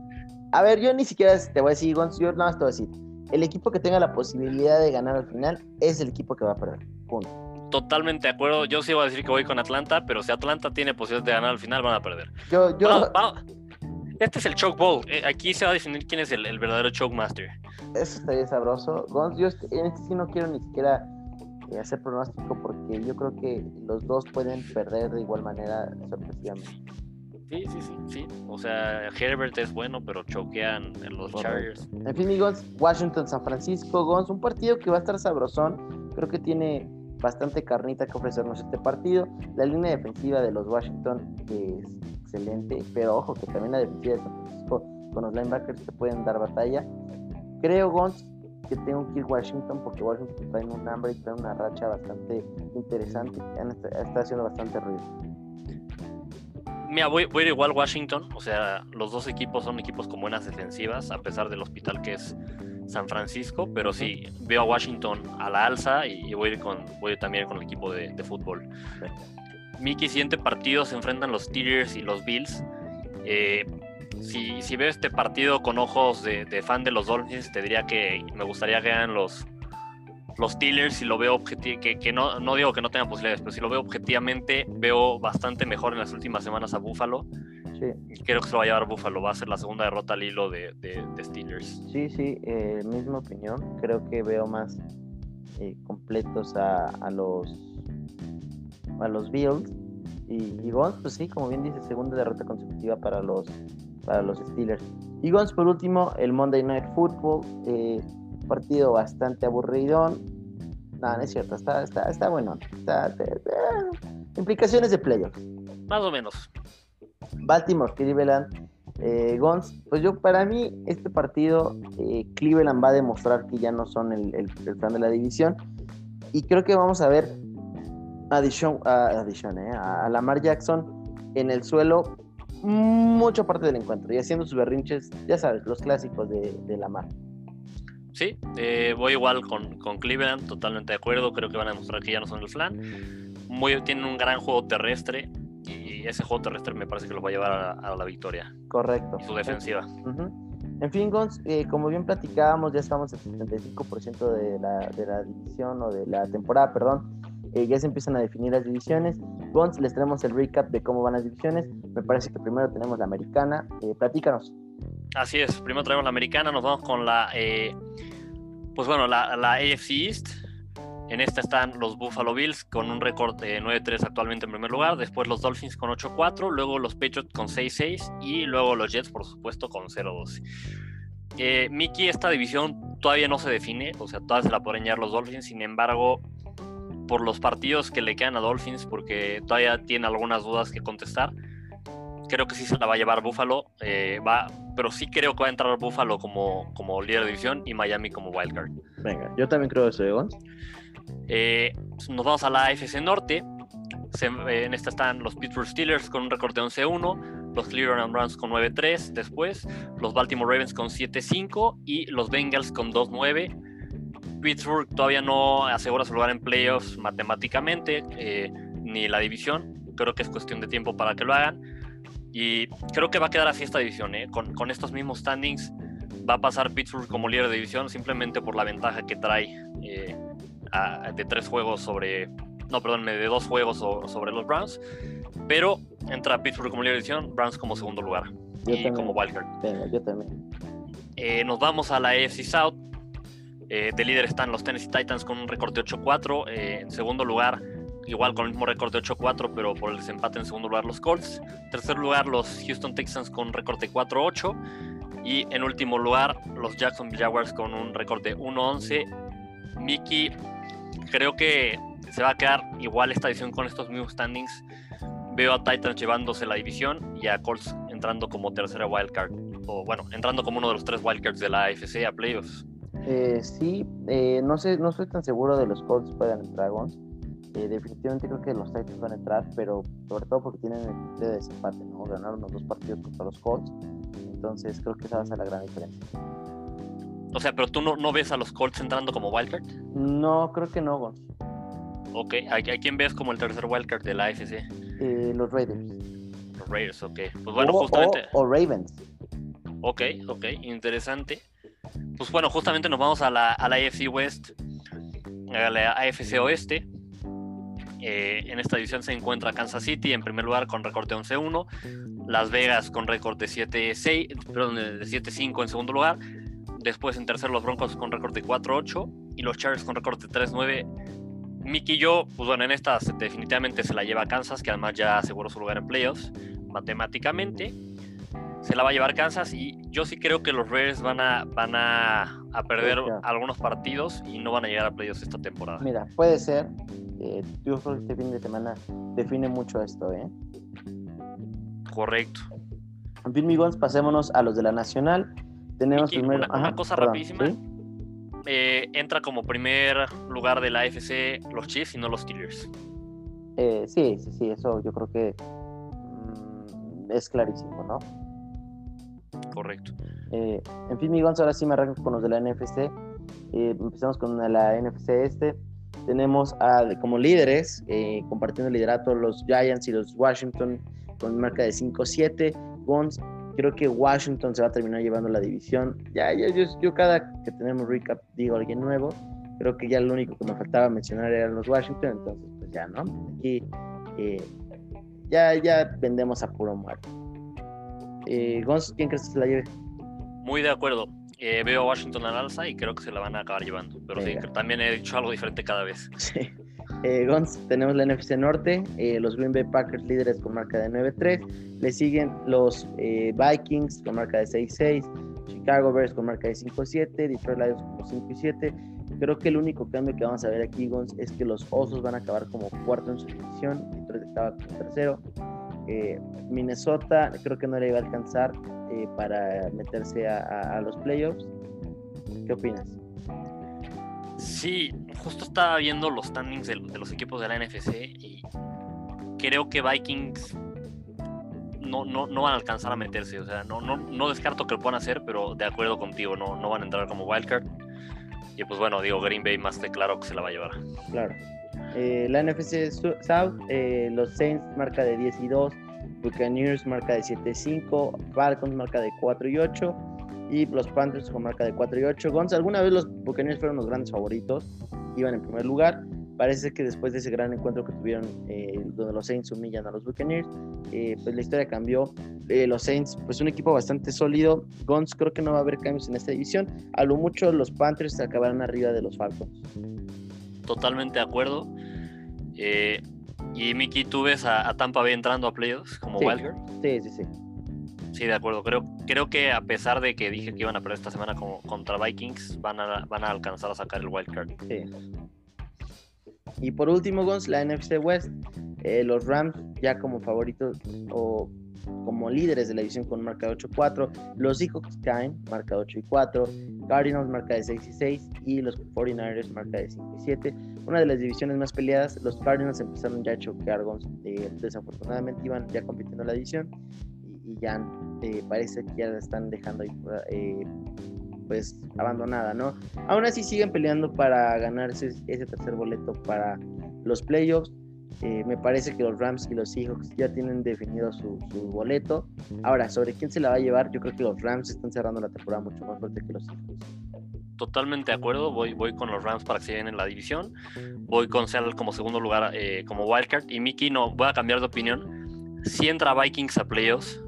A ver, yo ni siquiera te voy a decir, Gonz, yo nada más te voy a decir. El equipo que tenga la posibilidad de ganar al final es el equipo que va a perder. Punto. totalmente de acuerdo. Yo sí voy a decir que voy con Atlanta, pero si Atlanta tiene posibilidad de ganar al final, van a perder. Yo, yo, Este es el Choke Bowl. Eh, Aquí se va a definir quién es el, el verdadero Choke Master. eso estaría sabroso. Gonz, yo en este sí no quiero ni siquiera eh, hacer pronóstico porque yo creo que los dos pueden perder de igual manera sorpresivamente. Sí, sí, sí, sí. O sea, Herbert es bueno, pero choquean en los Correcto. Chargers. En fin, mi Gonz, Washington, San Francisco, Gonz, un partido que va a estar sabrosón. Creo que tiene bastante carnita que ofrecernos este partido. La línea defensiva de los Washington es excelente, pero ojo que también la defensiva de San Francisco con los linebackers te pueden dar batalla. Creo, Gonz, que tengo que ir Washington porque Washington trae un hambre y trae una racha bastante interesante. Está haciendo bastante ruido. Mira, voy, voy a ir igual Washington. O sea, los dos equipos son equipos con buenas defensivas, a pesar del hospital que es San Francisco. Pero sí, veo a Washington a la alza y, voy a ir con, voy a ir también con el equipo de fútbol. Mickey, siguiente partido se enfrentan los Steelers y los Bills. Eh, si, si veo este partido con ojos de, de fan de los Dolphins, te diría que me gustaría que ganen los, los Steelers. Y lo veo que, que no, no digo que no tengan posibilidades, pero si lo veo objetivamente, veo bastante mejor en las últimas semanas a Buffalo. Sí, Y creo que se lo va a llevar Buffalo. Va a ser la segunda derrota al hilo de, de- de Steelers. sí, sí, eh, misma opinión. Creo que veo más eh, completos a, a los a los Bills. Y, y Gons, pues sí, como bien dice, segunda derrota consecutiva para los para los Steelers. Y Gons, por último, el Monday Night Football, eh, partido bastante aburridón. No, no es cierto, está, está, está bueno. Está, implicaciones de playoffs. Más o menos. Baltimore, Cleveland. Eh, Gons, pues yo para mí este partido eh, Cleveland va a demostrar que ya no son el, el, plan de la división y creo que vamos a ver a, Dishon, a, eh, a Lamar Jackson en el suelo mucha parte del encuentro y haciendo sus berrinches, ya sabes, los clásicos de, de Lamar. Sí, eh, voy igual con, con, Cleveland, totalmente de acuerdo. Creo que van a demostrar que ya no son el flan. Muy, tienen un gran juego terrestre y ese juego terrestre me parece que los va a llevar a, la victoria. Correcto. su defensiva. En fin, Gons, eh, como bien platicábamos, ya estamos en 75% de la, de la división o de la temporada, perdón. Eh, ya se empiezan a definir las divisiones. Gons, les tenemos el recap de cómo van las divisiones. Me parece que primero tenemos la americana. platícanos. Así es, primero traemos la americana, nos vamos con la, eh, pues bueno, la, AFC East. En esta están los Buffalo Bills con un récord de 9-3 actualmente en primer lugar, después los Dolphins con 8-4, luego los Patriots con 6-6 y luego los Jets, por supuesto, con 0-12. Eh, Mickey, esta división todavía no se define, o sea, todavía se la pueden llevar los Dolphins, sin embargo, por los partidos que le quedan a Dolphins, porque todavía tiene algunas dudas que contestar, creo que sí se la va a llevar Buffalo, eh, va, pero sí creo que va a entrar Buffalo como, como líder de división y Miami como wildcard. Venga, yo también creo eso, Egon. Eh, nos vamos a la AFC Norte. en esta están los Pittsburgh Steelers con un récord de 11-1, los Cleveland Browns con 9-3 después, los Baltimore Ravens con 7-5 y los Bengals con 2-9. Pittsburgh todavía no asegura su lugar en playoffs matemáticamente, eh, ni la división. Creo que es cuestión de tiempo para que lo hagan. Y creo que va a quedar así esta división, ¿eh? con, con, estos mismos standings. Va a pasar Pittsburgh como líder de división simplemente por la ventaja que trae eh, de tres juegos sobre. No, perdón, de dos juegos sobre los Browns. Pero entra Pittsburgh como líder de división, Browns como segundo lugar. y como wildcard. yo también. Eh, nos vamos a la AFC South. De líder están los Tennessee Titans con un récord de 8-4. en segundo lugar, igual con el mismo récord de 8-4, pero por el desempate en segundo lugar los Colts. En tercer lugar los Houston Texans con un récord de 4-8. Y en último lugar los Jacksonville Jaguars con un récord de 1-11. Mickey, creo que se va a quedar igual esta edición con estos mismos standings. Veo a Titans llevándose la división y a Colts entrando como tercera wildcard. O bueno, entrando como uno de los tres wildcards de la AFC a playoffs. Eh, sí, eh, no sé, no estoy tan seguro de los Colts puedan Dragons eh, definitivamente creo que los Titans van a entrar, pero sobre todo porque tienen el criterio de desempate, ¿no? Ganaron los dos partidos contra los Colts, entonces creo que esa va a ser la gran diferencia. O sea, pero tú no, no ves a los Colts entrando como wildcard? No, creo que no, Gon. Ok, ¿a, quién ves como el tercer wildcard de la AFC? Eh, los Raiders. Los Raiders, ok. Pues bueno, justamente. O, Ravens. Ok, ok, interesante. Pues bueno, justamente nos vamos a la, AFC West, la AFC Oeste. Eh, en esta división se encuentra Kansas City en primer lugar con récord de 11-1, Las Vegas con récord de 7-6, perdón, de 7-5 en segundo lugar, después en tercer los Broncos con récord de 4-8 y los Chargers con récord de 3-9. Mickey y yo, pues bueno, en esta definitivamente se la lleva Kansas, que además ya aseguró su lugar en playoffs matemáticamente. Se la va a llevar Kansas y yo sí creo que los Raiders van a, van a, a perder algunos partidos y no van a llegar a playoffs esta temporada. Mira, puede ser, eh, yo creo que este fin de semana define mucho esto, ¿eh? Correcto. En fin, amigos, pasémonos a los de la Nacional. Tenemos primero. Una, cosa rapidísima. Eh, entra como primer lugar de la AFC los Chiefs y no los Steelers. Eh, sí, sí, sí, eso yo creo que mm, es clarísimo, ¿no? Correcto. Eh, en fin, amigos, ahora sí me arranco con los de la NFC. empezamos con la NFC este. Tenemos a, como líderes, eh, compartiendo liderato, los Giants y los Washington con marca de 5-7. creo que Washington se va a terminar llevando la división. Ya, ya yo, cada que tenemos recap digo alguien nuevo. Creo que ya lo único que me faltaba mencionar eran los Washington, entonces pues ya, ¿no? Aquí eh, ya, ya vendemos a puro muerto. Eh, ¿quién crees que se la lleve? Muy de acuerdo. Eh, veo a Washington al alza y creo que se la van a acabar llevando. Pero sí, también he dicho algo diferente cada vez. Sí. Eh, tenemos la NFC Norte, eh, los Green Bay Packers líderes con marca de 9-3, le siguen los eh, Vikings con marca de 6-6, Chicago Bears con marca de 5-7, Detroit Lions con 5-7, Creo que el único cambio que vamos a ver aquí, Gons, es que los Osos van a acabar como cuarto en su división, Detroit estaba como tercero. Eh, Minnesota creo que no le iba a alcanzar eh, para meterse a, los playoffs. ¿Qué opinas? Sí, justo estaba viendo los standings de, los equipos de la NFC y creo que Vikings no, no, no, van a alcanzar a meterse. O sea, no, no, no descarto que lo puedan hacer, pero de acuerdo contigo, no, no van a entrar como wildcard. Y pues bueno, digo, Green Bay más que claro que se la va a llevar. Claro. Eh, la NFC South, eh, los Saints marca de 10 y 2, Buccaneers marca de 7 y 5, Falcons marca de 4 y 8 y los Panthers con marca de 4 y 8. Gonz, alguna vez los Buccaneers fueron los grandes favoritos, iban en primer lugar. Parece que después de ese gran encuentro que tuvieron, eh, donde los Saints humillan a los Buccaneers, pues la historia cambió. los Saints, pues un equipo bastante sólido. Gonz, creo que no va a haber cambios en esta división. A lo mucho, los Panthers acabarán arriba de los Falcons. Totalmente de acuerdo. Eh, y Miki, ¿tú ves a, Tampa Bay entrando a playoffs como wildcard? Sí, sí, sí. Sí, de acuerdo. Creo, creo que a pesar de que dije que iban a perder esta semana como, contra Vikings, van a, van a alcanzar a sacar el wildcard. Sí. Y por último, Gons, la NFC West, eh, los Rams ya como favoritos o como líderes de la división con marca 8-4, los Seahawks caen, marca 8 y 4, Cardinals marca de 6 y 6 y los 49ers marca de 5 y 7. Una de las divisiones más peleadas, los Cardinals empezaron ya a chocar, eh, desafortunadamente iban ya compitiendo la división y, ya eh, parece que ya la están dejando eh, pues abandonada, ¿no? Aún así siguen peleando para ganarse ese tercer boleto para los playoffs. Eh, me parece que los Rams y los Seahawks ya tienen definido su, boleto. Ahora, sobre quién se la va a llevar, yo creo que los Rams están cerrando la temporada mucho más fuerte que los Seahawks. Totalmente de acuerdo, voy, voy con los Rams para que se lleven en la división. Voy con Seattle como segundo lugar, eh, como wildcard. Y Mickey, no, voy a cambiar de opinión. Si entra Vikings a playoffs,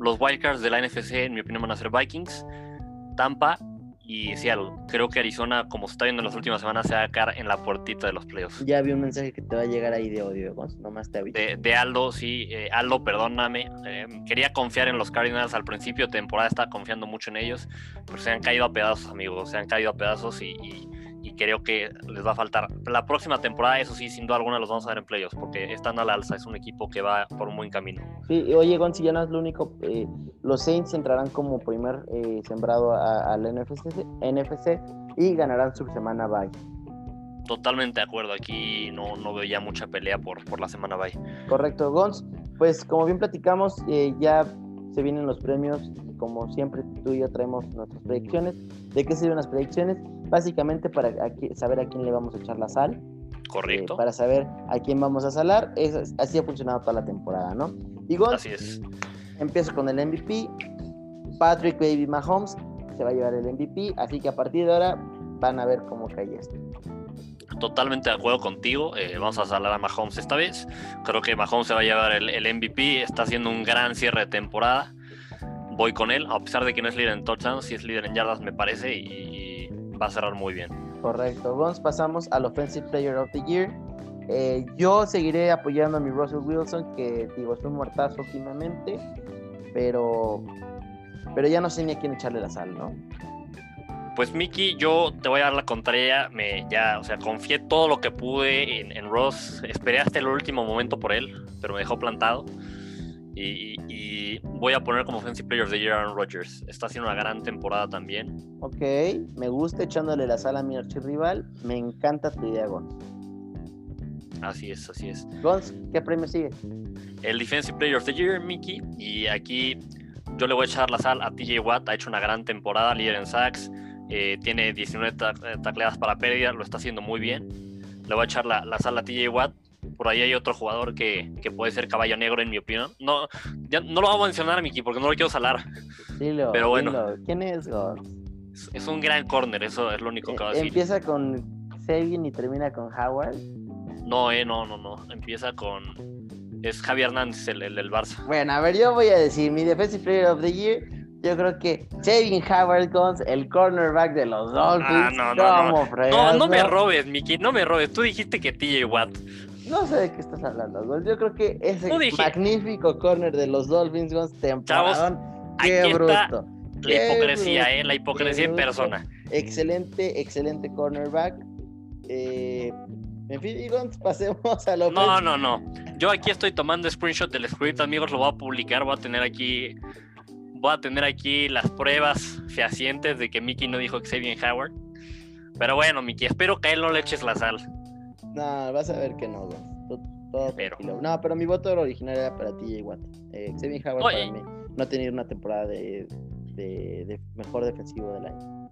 los wildcards de la NFC, en mi opinión, van a ser Vikings, Tampa y Seattle. Creo que Arizona, como se está viendo en las últimas semanas, se va a quedar en la puertita de los playoffs. Ya vi un mensaje que te va a llegar ahí de odio, nomás te aviso. De, Aldo, sí. Eh, Aldo, perdóname. Eh, quería confiar en los Cardinals al principio de temporada, estaba confiando mucho en ellos, pero se han caído a pedazos, amigos. Se han caído a pedazos y y creo que les va a faltar. La próxima temporada, eso sí, sin duda alguna los vamos a ver en playoffs, porque están al alza, es un equipo que va por un buen camino. Sí, oye, Gonzi, ya no es lo único, eh, los Saints entrarán como primer eh, sembrado al NFC, NFC y ganarán su semana bye. Totalmente de acuerdo, aquí no, no veo ya mucha pelea por, por la semana bye. Correcto, Gonz, pues como bien platicamos, eh, ya se vienen los premios como siempre tú y yo traemos nuestras predicciones. ¿De qué sirven las predicciones? Básicamente para saber a quién le vamos a echar la sal. Correcto. Eh, para saber a quién vamos a salar. Es, así ha funcionado toda la temporada, ¿no? Y así es. Empiezo con el MVP. Patrick Baby Mahomes se va a llevar el MVP. Así que a partir de ahora van a ver cómo cae esto totalmente de acuerdo contigo. Eh, vamos a salar a Mahomes esta vez. Creo que Mahomes se va a llevar el, MVP. Está haciendo un gran cierre de temporada voy con él, a pesar de que no es líder en touchdowns, si es líder en yardas me parece y, va a cerrar muy bien. Correcto, vamos, pasamos al Offensive Player of the Year. Eh, yo seguiré apoyando a mi Russell Wilson, que digo, es un muertazo últimamente, pero, pero ya no sé ni a quién echarle la sal, ¿no? Pues Mickey, yo te voy a dar la contraria, me ya, o sea, confié todo lo que pude en, en Ross, esperé hasta el último momento por él, pero me dejó plantado. Y, voy a poner como Offensive Player of the Year Aaron Rodgers. Está haciendo una gran temporada también. Ok, me gusta echándole la sala a mi archirrival. Me encanta tu idea, Gonz. Así es, así es. Gonz, ¿qué premio sigue? El Defensive Player of the Year, Mickey. Y aquí yo le voy a echar la sal a TJ Watt. Ha hecho una gran temporada, líder en sacks. Eh, tiene 19 tacleadas para pérdida, lo está haciendo muy bien. Le voy a echar la, la sal a TJ Watt por ahí hay otro jugador que, puede ser caballo negro, en mi opinión. No, ya no lo voy a mencionar, Miki, porque no lo quiero salar. Dilo, pero bueno. ¿Quién es, Es, un gran corner, eso es lo único que va a decir. ¿Empieza con Sabin y termina con Howard? No, eh, no, no, no. Empieza con. Es Javier Hernández, el, el del Barça. Bueno, a ver, yo voy a decir mi Defensive Player of the Year yo creo que Saving Howard Guns, el cornerback de los Dolphins. Ah, no, no, no. No, no me robes, Mickey, no me robes. Tú dijiste que TJ Watt. No sé de qué estás hablando, Guns. Yo creo que ese magnífico corner de los Dolphins, Guns, temporadón. Qué bruto. La hipocresía, ¿eh? La hipocresía en persona. excelente, excelente cornerback. Eh, en fin, pasemos a lo No, no, no. Yo aquí estoy tomando screenshot del script, amigos, lo voy a publicar, voy a tener aquí voy a tener aquí las pruebas fehacientes de que Mickey no dijo Xavier Howard. Pero bueno, Mickey, espero que a él no le eches la sal. No, vas a ver que no, pero. No, pero mi voto original era para ti, igual. Eh, Xavier Howard para mí no ha tenido una temporada de, mejor defensivo del año.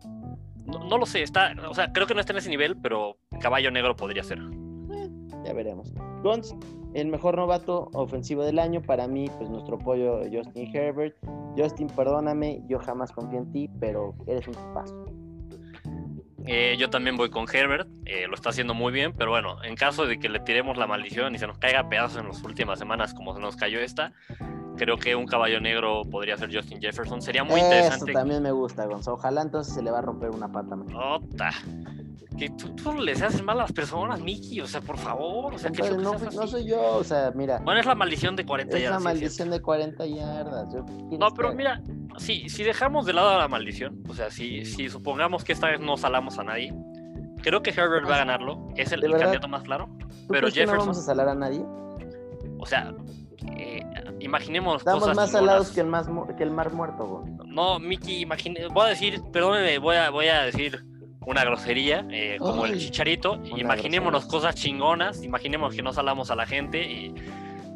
No, lo sé, está, o sea, creo que no está en ese nivel, pero caballo negro podría ser. Eh, ya veremos. Gons, el mejor novato ofensivo del año, para mí, pues nuestro pollo Justin Herbert. Justin, perdóname, yo jamás confío en ti, pero eres un paso. Eh, yo también voy con Herbert, eh, lo está haciendo muy bien, pero bueno, en caso de que le tiremos la maldición y se nos caiga pedazos en las últimas semanas como se nos cayó esta, creo que un caballo negro podría ser Justin Jefferson. Sería muy interesante. Eso también me gusta, Gonzalo. Ojalá entonces se le va a romper una pata. Ota. Que tú, tú, les haces mal a las personas, Mickey. O sea, por favor. O sea, que no, no, soy yo. O sea, mira. Bueno, es la maldición de 40 yardas. Es la maldición de 40 yardas. no, pero mira, si, si dejamos de lado la maldición, o sea, si, si supongamos que esta vez no salamos a nadie, creo que Herbert va a ganarlo. Es el, candidato más claro. Pero Jefferson. no vamos a salar a nadie? O sea, eh, imaginemos Estamos más salados que el, más, que el mar muerto, No, Miki, imagine, voy a decir, perdóneme, voy a, voy a decir una grosería, eh, como el chicharito. Imaginémonos cosas chingonas, imaginemos que no salamos a la gente y,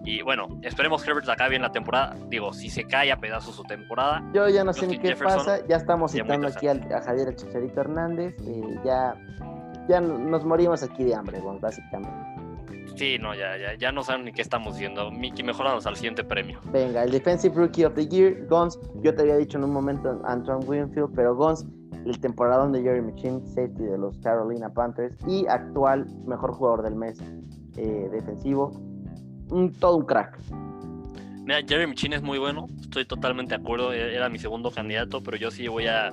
y bueno, esperemos que Herbert acabe bien la temporada. Digo, si se cae a pedazos su temporada. Yo ya no sé ni qué pasa, ya estamos citando aquí a Javier Chicharito Hernández, eh, ya, ya nos morimos aquí de hambre, básicamente. Sí, no, ya, ya, ya no saben ni qué estamos diciendo. Miki, mejoramos al siguiente premio. Venga, el Defensive Rookie of the Year, Gons. Yo te había dicho en un momento Antoine Winfield, pero Gons, el temporadón de Jeremy Chin, safety de los Carolina Panthers y actual mejor jugador del mes eh, defensivo. Un, todo un crack. Mira, Jeremy Chin es muy bueno, estoy totalmente de acuerdo, e-, era mi segundo candidato, pero yo sí voy a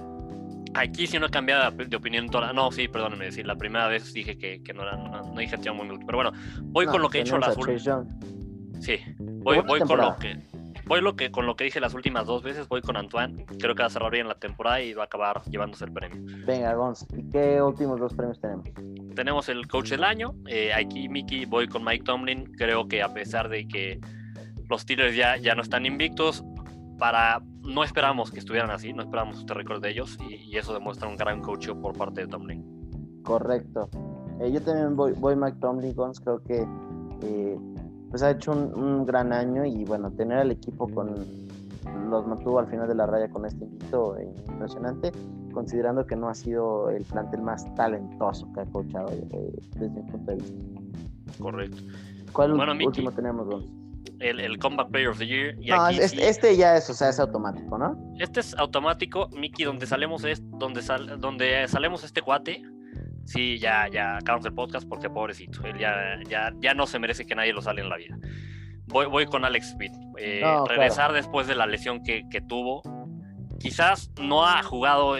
Aquí sí no he cambiado de opinión toda. No, sí, perdóneme decir. La primera vez dije que, que no era. No, dije que muy Pero bueno, voy con lo que he hecho las últimas. Sí, voy, voy con lo que. Voy lo que, con lo que dije las últimas dos veces, voy con Antoine. Creo que va a cerrar bien la temporada y va a acabar llevándose el premio. Venga, Gonz, ¿y qué últimos dos premios tenemos? Tenemos el coach del año. Eh, aquí, Mickey, voy con Mike Tomlin. Creo que a pesar de que los Steelers ya, ya no están invictos, para no esperamos que estuvieran así, no esperamos este récord de ellos y, eso demuestra un gran coach por parte de Tomlin. Correcto. Eh, yo también voy, voy Mike Tomlin, creo que eh, pues ha hecho un, gran año y bueno, tener al equipo con los mantuvo al final de la raya con este invito eh, impresionante, considerando que no ha sido el plantel más talentoso que ha coachado desde mi punto de vista. Correcto. ¿Cuál último tenemos, Gonz? el, el Comeback Player of the Year. no, este, ya es, o sea, es automático, ¿no? Este es automático, Mickey, donde salemos es, donde sal, donde salemos este cuate. Sí, ya, ya acabamos el podcast porque pobrecito, él ya, ya, ya no se merece que nadie lo sale en la vida. Voy, voy con Alex Smith. Eh, regresar después de la lesión que, que tuvo. Quizás no ha jugado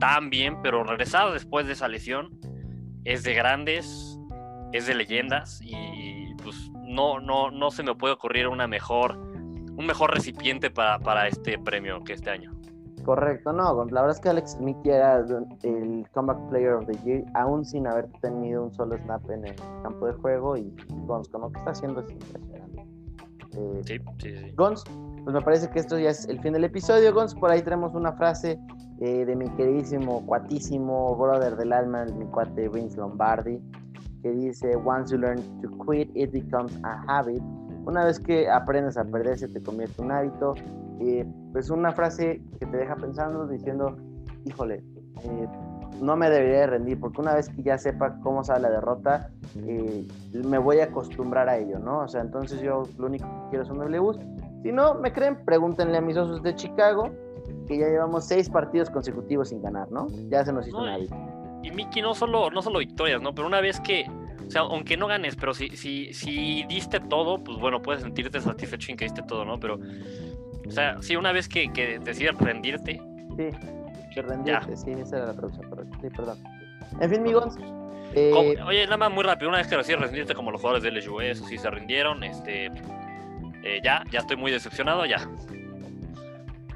tan bien, pero regresar después de esa lesión es de grandes, es de leyendas y pues no, no, no se me puede ocurrir una mejor, un mejor recipiente para, este premio que este año. Correcto, no, la verdad es que Alex Smith era el Comeback Player of the Year, aún sin haber tenido un solo snap en el campo de juego y Gons, con lo que está haciendo es impresionante. Eh, sí, sí, sí. Gons, pues me parece que esto ya es el fin del episodio, Gons, por ahí tenemos una frase eh, de mi queridísimo, cuatísimo brother del alma, mi cuate Vince Lombardi, que dice, once you learn to quit, it becomes a habit. Una vez que aprendes a perder, se te convierte en un hábito. Eh, pues una frase que te deja pensando, diciendo, híjole, eh, no me debería rendir, porque una vez que ya sepa cómo sale la derrota, eh, me voy a acostumbrar a ello, ¿no? O sea, entonces yo lo único que quiero son bus Si no me creen, pregúntenle a mis osos de Chicago, que ya llevamos seis partidos consecutivos sin ganar, ¿no? Ya se nos hizo un hábito y Miki no solo, no solo victorias, ¿no? Pero una vez que, o sea, aunque no ganes, pero si, si, si diste todo, pues bueno, puedes sentirte satisfecho en que diste todo, ¿no? Pero, o sea, si una vez que, que decides rendirte. Sí, que rendirte, sí, esa era la traducción correcta. Sí, perdón. En fin, amigos. Eh... Oye, nada más muy rápido, una vez que decides rendirte como los jugadores del LSU, eso sí se rindieron, este. Eh, ya, ya estoy muy decepcionado, ya.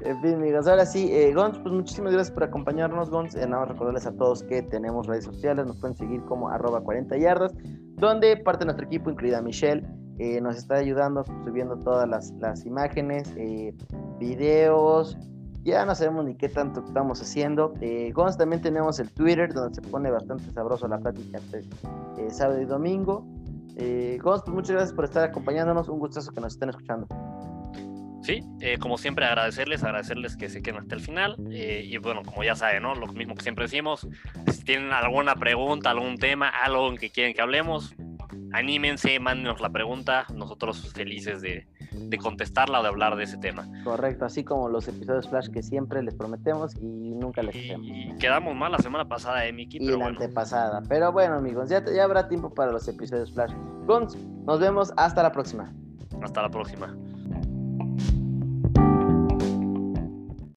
En fin, amigos, ahora sí, eh, Gons, pues muchísimas gracias por acompañarnos, Gons. Eh, nada más recordarles a todos que tenemos redes sociales, nos pueden seguir como arroba 40 yardas, donde parte de nuestro equipo, incluida Michelle, eh, nos está ayudando subiendo todas las, imágenes, eh, videos, ya no sabemos ni qué tanto estamos haciendo. Eh, Gons también tenemos el Twitter, donde se pone bastante sabroso la plática entre eh, sábado y domingo. Eh, Gons, pues muchas gracias por estar acompañándonos, un gustazo que nos estén escuchando. Sí, eh, como siempre agradecerles, agradecerles que se queden hasta el final. eh, y bueno, como ya saben, ¿no? Lo mismo que siempre decimos, si tienen alguna pregunta, algún tema, algo en que quieren que hablemos, anímense, mándenos la pregunta, nosotros felices de, de contestarla o de hablar de ese tema. Correcto, así como los episodios Flash que siempre les prometemos y nunca les hacemos. Y, quedamos mal la semana pasada, eh, Miki, Y pero la bueno, antepasada. Pero bueno, amigos, ya, ya habrá tiempo para los episodios Flash. Gons, nos vemos hasta la próxima. hasta la próxima.